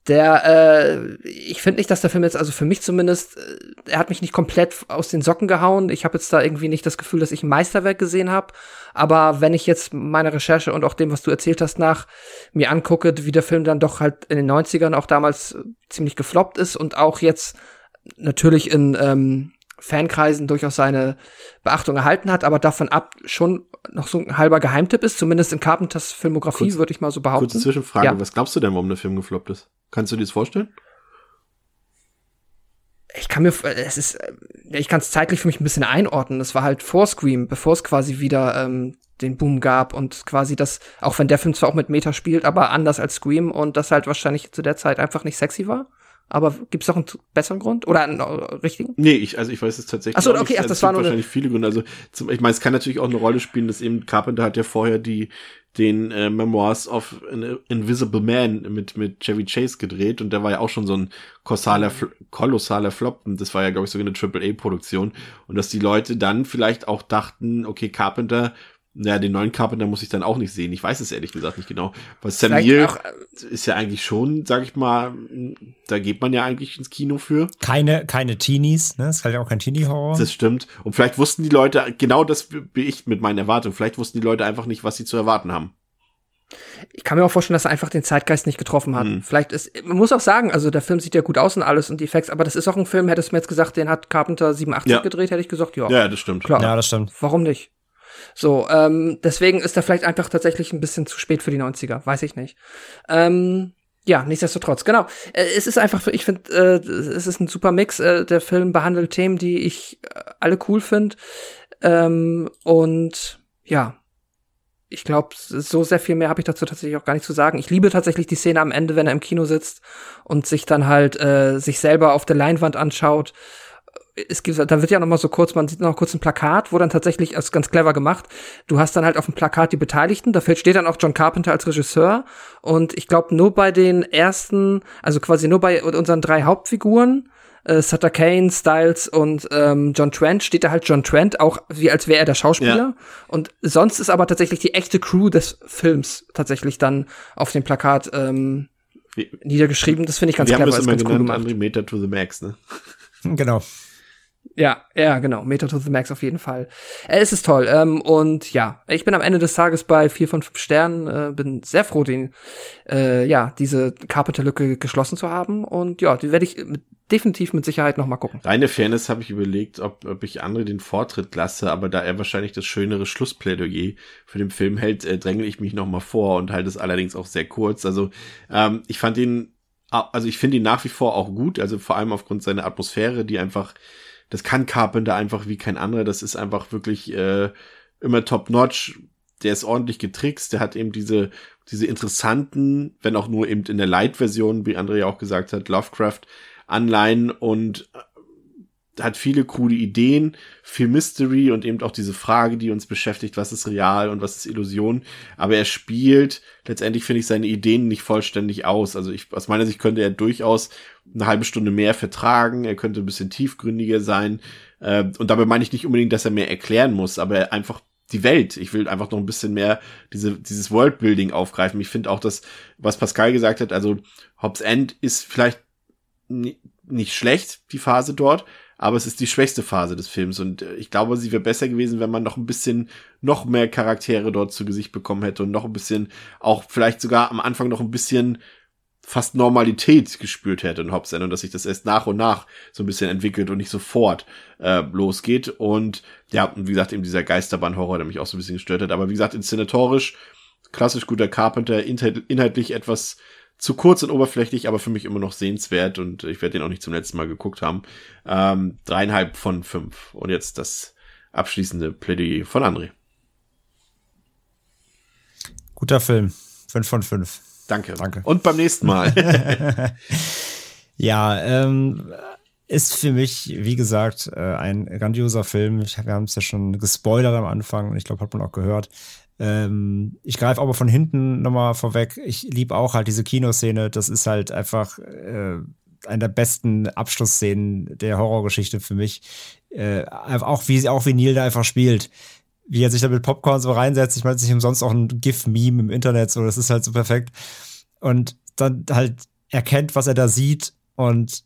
Speaker 3: Der, äh, ich finde nicht, dass der Film jetzt, also für mich zumindest, äh, er hat mich nicht komplett aus den Socken gehauen. Ich habe jetzt da irgendwie nicht das Gefühl, dass ich ein Meisterwerk gesehen habe. Aber wenn ich jetzt meiner Recherche und auch dem, was du erzählt hast, nach mir angucke, wie der Film dann doch halt in den 90ern auch damals ziemlich gefloppt ist und auch jetzt natürlich in ähm, Fankreisen durchaus seine Beachtung erhalten hat, aber davon ab schon noch so ein halber Geheimtipp ist, zumindest in Carpenters Filmografie, würde ich mal so behaupten.
Speaker 2: Kurze Zwischenfrage, ja. was glaubst du denn, warum der Film gefloppt ist? Kannst du dir das vorstellen?
Speaker 3: Ich kann mir, es ist, ich kann es zeitlich für mich ein bisschen einordnen. Das war halt vor Scream, bevor es quasi wieder ähm, den Boom gab und quasi das, auch wenn der Film zwar auch mit Meta spielt, aber anders als Scream und das halt wahrscheinlich zu der Zeit einfach nicht sexy war. Aber gibt es noch einen besseren Grund oder einen äh, richtigen?
Speaker 2: Nee, ich, also ich weiß es tatsächlich
Speaker 3: Ach so, okay,
Speaker 2: nicht.
Speaker 3: Ach, das waren
Speaker 2: wahrscheinlich viele Gründe. Also zum, ich meine, es kann natürlich auch eine Rolle spielen, dass eben Carpenter hat ja vorher die den äh, Memoirs of an Invisible Man mit mit Chevy Chase gedreht und der war ja auch schon so ein kolossaler, kolossaler Flop und das war ja glaube ich sogar eine Triple A Produktion und dass die Leute dann vielleicht auch dachten, okay Carpenter naja, den neuen Carpenter muss ich dann auch nicht sehen. Ich weiß es ehrlich gesagt nicht genau. Weil Sam Neill äh, ist ja eigentlich schon, sag ich mal, da geht man ja eigentlich ins Kino für.
Speaker 4: Keine, keine Teenies, ne? Das ist halt auch kein Teenie-Horror.
Speaker 2: Das stimmt. Und vielleicht wussten die Leute, genau das wie ich mit meinen Erwartungen, vielleicht wussten die Leute einfach nicht, was sie zu erwarten haben.
Speaker 3: Ich kann mir auch vorstellen, dass er einfach den Zeitgeist nicht getroffen hat. Hm. Vielleicht ist, man muss auch sagen, also der Film sieht ja gut aus und alles und die Effekte, aber das ist auch ein Film, hättest du mir jetzt gesagt, den hat Carpenter 87 ja. gedreht, hätte ich gesagt, ja.
Speaker 2: Ja, das stimmt.
Speaker 4: Klar. Ja, das stimmt.
Speaker 3: Warum nicht? So, ähm, deswegen ist er vielleicht einfach tatsächlich ein bisschen zu spät für die 90er, weiß ich nicht. Ähm, ja, nichtsdestotrotz, genau. Äh, es ist einfach, ich finde, äh, es ist ein super Mix. Äh, der Film behandelt Themen, die ich äh, alle cool finde. Ähm, und ja, ich glaube, so sehr viel mehr habe ich dazu tatsächlich auch gar nicht zu sagen. Ich liebe tatsächlich die Szene am Ende, wenn er im Kino sitzt und sich dann halt äh, sich selber auf der Leinwand anschaut es gibt, da wird ja noch mal so kurz, man sieht noch kurz ein Plakat, wo dann tatsächlich, also ganz clever gemacht, du hast dann halt auf dem Plakat die Beteiligten, da steht dann auch John Carpenter als Regisseur und ich glaube nur bei den ersten, also quasi nur bei unseren drei Hauptfiguren, äh, Sutter Kane, Styles und ähm, John Trent steht da halt John Trent, auch wie als wäre er der Schauspieler. Ja. Und sonst ist aber tatsächlich die echte Crew des Films tatsächlich dann auf dem Plakat ähm, niedergeschrieben. Das finde ich ganz
Speaker 2: wir
Speaker 3: clever.
Speaker 2: Wir haben das immer genannt, cool Meter to the Max, ne?
Speaker 4: Genau.
Speaker 3: Ja, ja, genau. Meta to the Max auf jeden Fall. Äh, es ist toll. Ähm, und ja, ich bin am Ende des Tages bei vier von fünf Sternen. Äh, bin sehr froh, den, äh, ja, diese Carpenter-Lücke geschlossen zu haben. Und ja, die werde ich mit, definitiv mit Sicherheit noch mal gucken.
Speaker 2: Reine Fairness habe ich überlegt, ob, ob ich andere den Vortritt lasse, aber da er wahrscheinlich das schönere Schlussplädoyer für den Film hält, äh, dränge ich mich noch mal vor und halte es allerdings auch sehr kurz. Also ähm, ich fand ihn, also ich finde ihn nach wie vor auch gut, also vor allem aufgrund seiner Atmosphäre, die einfach das kann Carpenter einfach wie kein anderer. Das ist einfach wirklich äh, immer top-notch. Der ist ordentlich getrickst. Der hat eben diese, diese interessanten, wenn auch nur eben in der Light-Version, wie André auch gesagt hat, Lovecraft, Anleihen und hat viele coole Ideen, viel Mystery und eben auch diese Frage, die uns beschäftigt, was ist real und was ist Illusion. Aber er spielt letztendlich, finde ich, seine Ideen nicht vollständig aus. Also ich, aus meiner Sicht könnte er durchaus eine halbe Stunde mehr vertragen, er könnte ein bisschen tiefgründiger sein. Äh, und dabei meine ich nicht unbedingt, dass er mehr erklären muss, aber einfach die Welt. Ich will einfach noch ein bisschen mehr diese, dieses Worldbuilding aufgreifen. Ich finde auch das, was Pascal gesagt hat, also Hobbs End ist vielleicht nicht schlecht, die Phase dort, aber es ist die schwächste Phase des Films und äh, ich glaube, sie wäre besser gewesen, wenn man noch ein bisschen noch mehr Charaktere dort zu Gesicht bekommen hätte und noch ein bisschen auch vielleicht sogar am Anfang noch ein bisschen fast Normalität gespürt hätte in Hobbs und dass sich das erst nach und nach so ein bisschen entwickelt und nicht sofort äh, losgeht. Und ja, wie gesagt, eben dieser Geisterbahn-Horror, der mich auch so ein bisschen gestört hat. Aber wie gesagt, inszenatorisch, klassisch guter Carpenter, inhaltlich etwas zu kurz und oberflächlich, aber für mich immer noch sehenswert und ich werde den auch nicht zum letzten Mal geguckt haben. Ähm, dreieinhalb von fünf. Und jetzt das abschließende Plädoyer von André.
Speaker 4: Guter Film. Fünf von fünf.
Speaker 2: Danke. Danke. Und beim nächsten Mal.
Speaker 4: ja, ähm, ist für mich, wie gesagt, äh, ein grandioser Film. Ich, wir haben es ja schon gespoilert am Anfang und ich glaube, hat man auch gehört. Ähm, ich greife aber von hinten nochmal vorweg. Ich liebe auch halt diese Kinoszene. Das ist halt einfach äh, eine der besten Abschlussszenen der Horrorgeschichte für mich. Äh, auch wie auch wie Neil da einfach spielt wie er sich da mit Popcorn so reinsetzt. Ich meine, es ist nicht umsonst auch ein GIF-Meme im Internet, so, das ist halt so perfekt. Und dann halt erkennt, was er da sieht und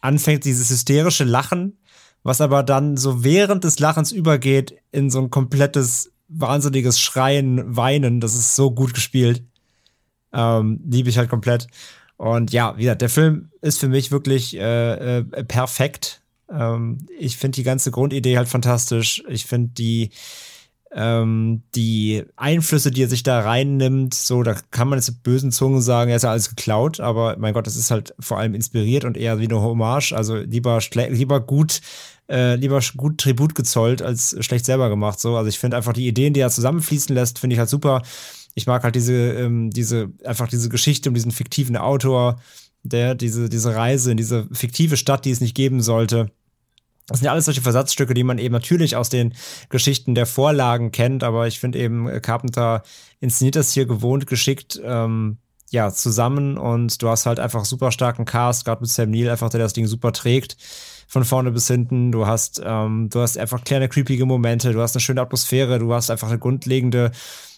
Speaker 4: anfängt dieses hysterische Lachen, was aber dann so während des Lachens übergeht in so ein komplettes wahnsinniges Schreien, Weinen. Das ist so gut gespielt. Ähm, liebe ich halt komplett. Und ja, wie gesagt, der Film ist für mich wirklich äh, äh, perfekt. Ähm, ich finde die ganze Grundidee halt fantastisch. Ich finde die, ähm, die Einflüsse, die er sich da reinnimmt, so, da kann man jetzt mit bösen Zungen sagen, er ist ja alles geklaut, aber mein Gott, das ist halt vor allem inspiriert und eher wie eine Hommage, also lieber, lieber gut, äh, lieber gut Tribut gezollt als schlecht selber gemacht, so. Also ich finde einfach die Ideen, die er zusammenfließen lässt, finde ich halt super. Ich mag halt diese, ähm, diese, einfach diese Geschichte um diesen fiktiven Autor, der diese, diese Reise in diese fiktive Stadt, die es nicht geben sollte. Das sind ja alles solche Versatzstücke, die man eben natürlich aus den Geschichten der Vorlagen kennt, aber ich finde eben, äh, Carpenter inszeniert das hier gewohnt geschickt, ähm, ja, zusammen und du hast halt einfach super starken Cast, gerade mit Sam Neill, einfach der das Ding super trägt von vorne bis hinten. Du hast, ähm, du hast einfach kleine creepige Momente, du hast eine schöne Atmosphäre, du hast einfach eine grundlegende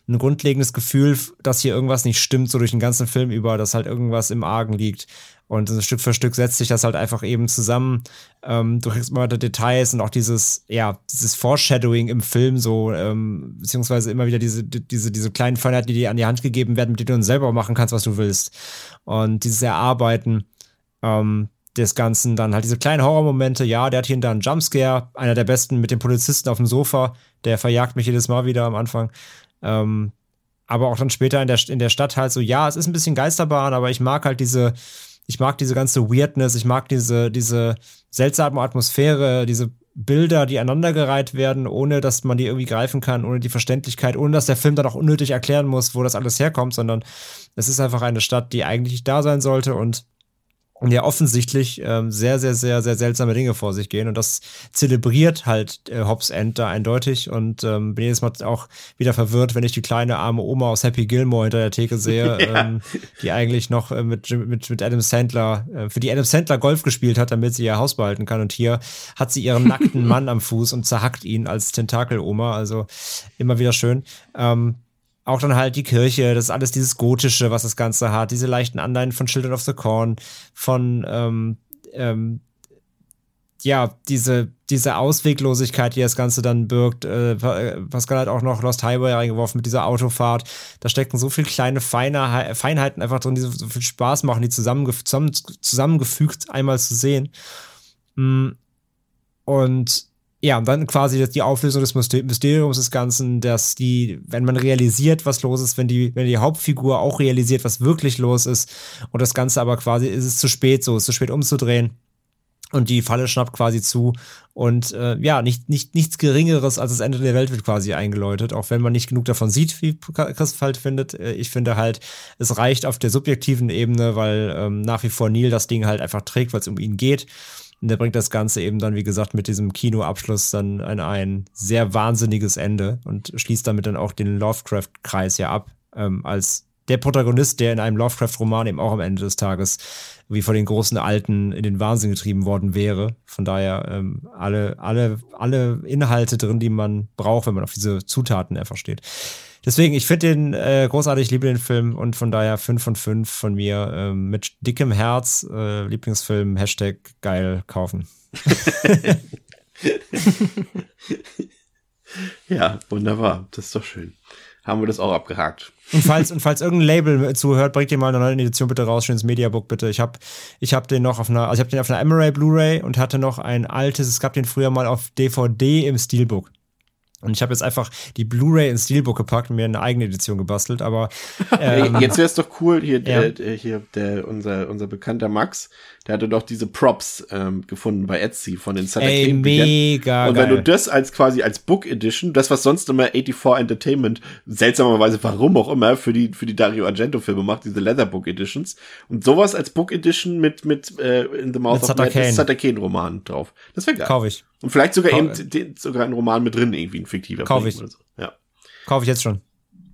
Speaker 4: ein grundlegendes Gefühl, dass hier irgendwas nicht stimmt, so durch den ganzen Film über, dass halt irgendwas im Argen liegt. Und Stück für Stück setzt sich das halt einfach eben zusammen. Ähm, immer weiter Details und auch dieses, ja, dieses Foreshadowing im Film so, ähm, beziehungsweise immer wieder diese, diese, diese kleinen Feinheiten, die dir an die Hand gegeben werden, mit denen du dann selber machen kannst, was du willst. Und dieses Erarbeiten ähm, des Ganzen, dann halt diese kleinen Horrormomente, ja, der hat hier und da einen Jumpscare, einer der besten mit dem Polizisten auf dem Sofa, der verjagt mich jedes Mal wieder am Anfang. Ähm, aber auch dann später in der, in der Stadt halt so, ja, es ist ein bisschen Geisterbahn, aber ich mag halt diese, ich mag diese ganze Weirdness, ich mag diese, diese seltsame Atmosphäre, diese Bilder, die aneinandergereiht werden, ohne dass man die irgendwie greifen kann, ohne die Verständlichkeit, ohne dass der Film dann auch unnötig erklären muss, wo das alles herkommt, sondern es ist einfach eine Stadt, die eigentlich da sein sollte und ja offensichtlich ähm, sehr, sehr, sehr, sehr seltsame Dinge vor sich gehen. Und das zelebriert halt äh, Hobbs End da eindeutig. Und ähm, bin jedes Mal auch wieder verwirrt, wenn ich die kleine arme Oma aus Happy Gilmore hinter der Theke sehe, ja. ähm, die eigentlich noch äh, mit, mit, mit Adam Sandler, äh, für die Adam Sandler Golf gespielt hat, damit sie ihr Haus behalten kann. Und hier hat sie ihren nackten Mann am Fuß und zerhackt ihn als Tentakel-Oma. Also immer wieder schön. Ähm, auch dann halt die Kirche, das ist alles dieses Gotische, was das Ganze hat, diese leichten Anleihen von Children of the Corn, von ähm, ähm, ja, diese, diese Ausweglosigkeit, die das Ganze dann birgt. Äh, Pascal hat auch noch Lost Highway reingeworfen mit dieser Autofahrt. Da stecken so viele kleine Feine, Feinheiten einfach drin, die so, viel Spaß machen, die zusammengef zusammen, zusammengefügt einmal zu sehen. Mm. Und ja, und dann quasi die Auflösung des Mysteriums des Ganzen, dass die, wenn man realisiert, was los ist, wenn die, wenn die Hauptfigur auch realisiert, was wirklich los ist, und das Ganze aber quasi ist es zu spät, so ist zu spät umzudrehen und die Falle schnappt quasi zu. Und äh, ja, nicht, nicht, nichts Geringeres als das Ende der Welt wird quasi eingeläutet, auch wenn man nicht genug davon sieht, wie Christoph halt findet. Äh, ich finde halt, es reicht auf der subjektiven Ebene, weil ähm, nach wie vor Neil das Ding halt einfach trägt, weil es um ihn geht. Und der bringt das Ganze eben dann, wie gesagt, mit diesem Kinoabschluss dann ein, ein sehr wahnsinniges Ende und schließt damit dann auch den Lovecraft-Kreis ja ab, ähm, als der Protagonist, der in einem Lovecraft-Roman eben auch am Ende des Tages wie von den großen Alten in den Wahnsinn getrieben worden wäre. Von daher ähm, alle, alle, alle Inhalte drin, die man braucht, wenn man auf diese Zutaten einfach steht. Deswegen, ich finde den äh, großartig, ich liebe den Film und von daher 5 von 5 von mir äh, mit dickem Herz, äh, Lieblingsfilm, Hashtag geil kaufen.
Speaker 2: ja, wunderbar, das ist doch schön. Haben wir das auch abgehakt.
Speaker 4: Und falls, und falls irgendein Label zuhört, bringt ihr mal eine neue Edition bitte raus, schönes Mediabook bitte. Ich habe ich hab den noch auf einer, also ich habe den auf einer Emery Blu-ray und hatte noch ein altes, es gab den früher mal auf DVD im Steelbook. Und ich habe jetzt einfach die Blu-ray ins Steelbook gepackt und mir eine eigene Edition gebastelt, aber
Speaker 2: ähm, jetzt wäre es doch cool, hier, ja. der, hier der, unser, unser bekannter Max, der hatte doch diese Props ähm, gefunden bei Etsy von den
Speaker 4: Sutter Ey, mega
Speaker 2: Und wenn du das als quasi als Book Edition, das was sonst immer 84 Entertainment seltsamerweise warum auch immer für die für die Dario Argento Filme macht, diese Leather Book Editions und sowas als Book Edition mit mit äh, in the Mouth
Speaker 4: mit of Madness,
Speaker 2: Roman drauf. Das wäre geil.
Speaker 4: Kauf ich.
Speaker 2: Und vielleicht sogar Kau eben sogar ein Roman mit drin, irgendwie ein fiktiver
Speaker 4: Kauf ich.
Speaker 2: So. Ja.
Speaker 4: Kauf ich jetzt schon.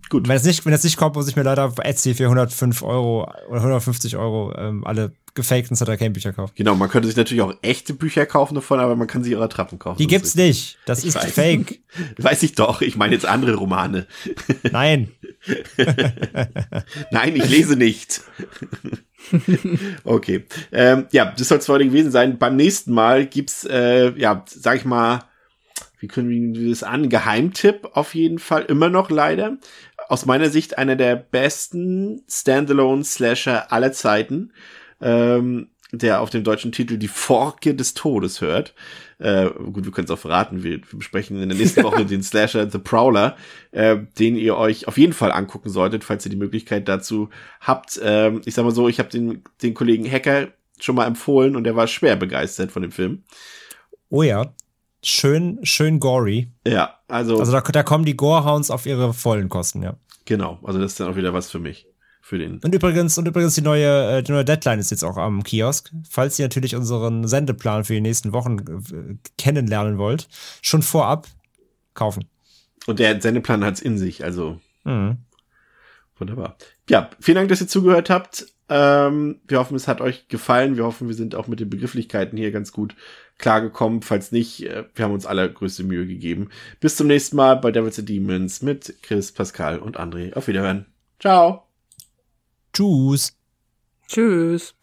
Speaker 4: Gut. Wenn es nicht, wenn es nicht kommt, muss ich mir leider auf Etsy für 105 Euro oder 150 Euro ähm, alle gefakten Sutter Kane Bücher kaufen.
Speaker 2: Genau, man könnte sich natürlich auch echte Bücher kaufen davon, aber man kann sie ihrer Trappen kaufen.
Speaker 4: Die gibt's nicht. Das ich ist weiß. fake.
Speaker 2: weiß ich doch. Ich meine jetzt andere Romane.
Speaker 4: Nein.
Speaker 2: Nein, ich lese nicht. okay. Ähm, ja, das soll es heute gewesen sein. Beim nächsten Mal gibt's, äh, ja, sag ich mal, wie können wir das an? Geheimtipp auf jeden Fall, immer noch leider. Aus meiner Sicht einer der besten Standalone-Slasher aller Zeiten, ähm, der auf dem deutschen Titel Die Forke des Todes hört. Äh, gut, wir können es auch verraten. Wir, wir, besprechen in der nächsten Woche den Slasher The Prowler, äh, den ihr euch auf jeden Fall angucken solltet, falls ihr die Möglichkeit dazu habt. Ähm, ich sag mal so, ich habe den, den Kollegen Hacker schon mal empfohlen und er war schwer begeistert von dem Film.
Speaker 4: Oh ja, schön, schön gory.
Speaker 2: Ja, also.
Speaker 4: Also da, da kommen die Gorehounds auf ihre vollen Kosten, ja.
Speaker 2: Genau, also das ist dann auch wieder was für mich. Für den.
Speaker 4: Und übrigens, und übrigens die neue, äh, die neue Deadline ist jetzt auch am Kiosk. Falls ihr natürlich unseren Sendeplan für die nächsten Wochen äh, kennenlernen wollt, schon vorab kaufen.
Speaker 2: Und der Sendeplan hat's in sich, also. Mhm. Wunderbar. Ja, vielen Dank, dass ihr zugehört habt. Ähm, wir hoffen, es hat euch gefallen. Wir hoffen, wir sind auch mit den Begrifflichkeiten hier ganz gut klargekommen. Falls nicht, äh, wir haben uns allergrößte Mühe gegeben. Bis zum nächsten Mal bei Devils and Demons mit Chris, Pascal und André. Auf Wiederhören. Ciao.
Speaker 4: Tschüss.
Speaker 3: Tschüss.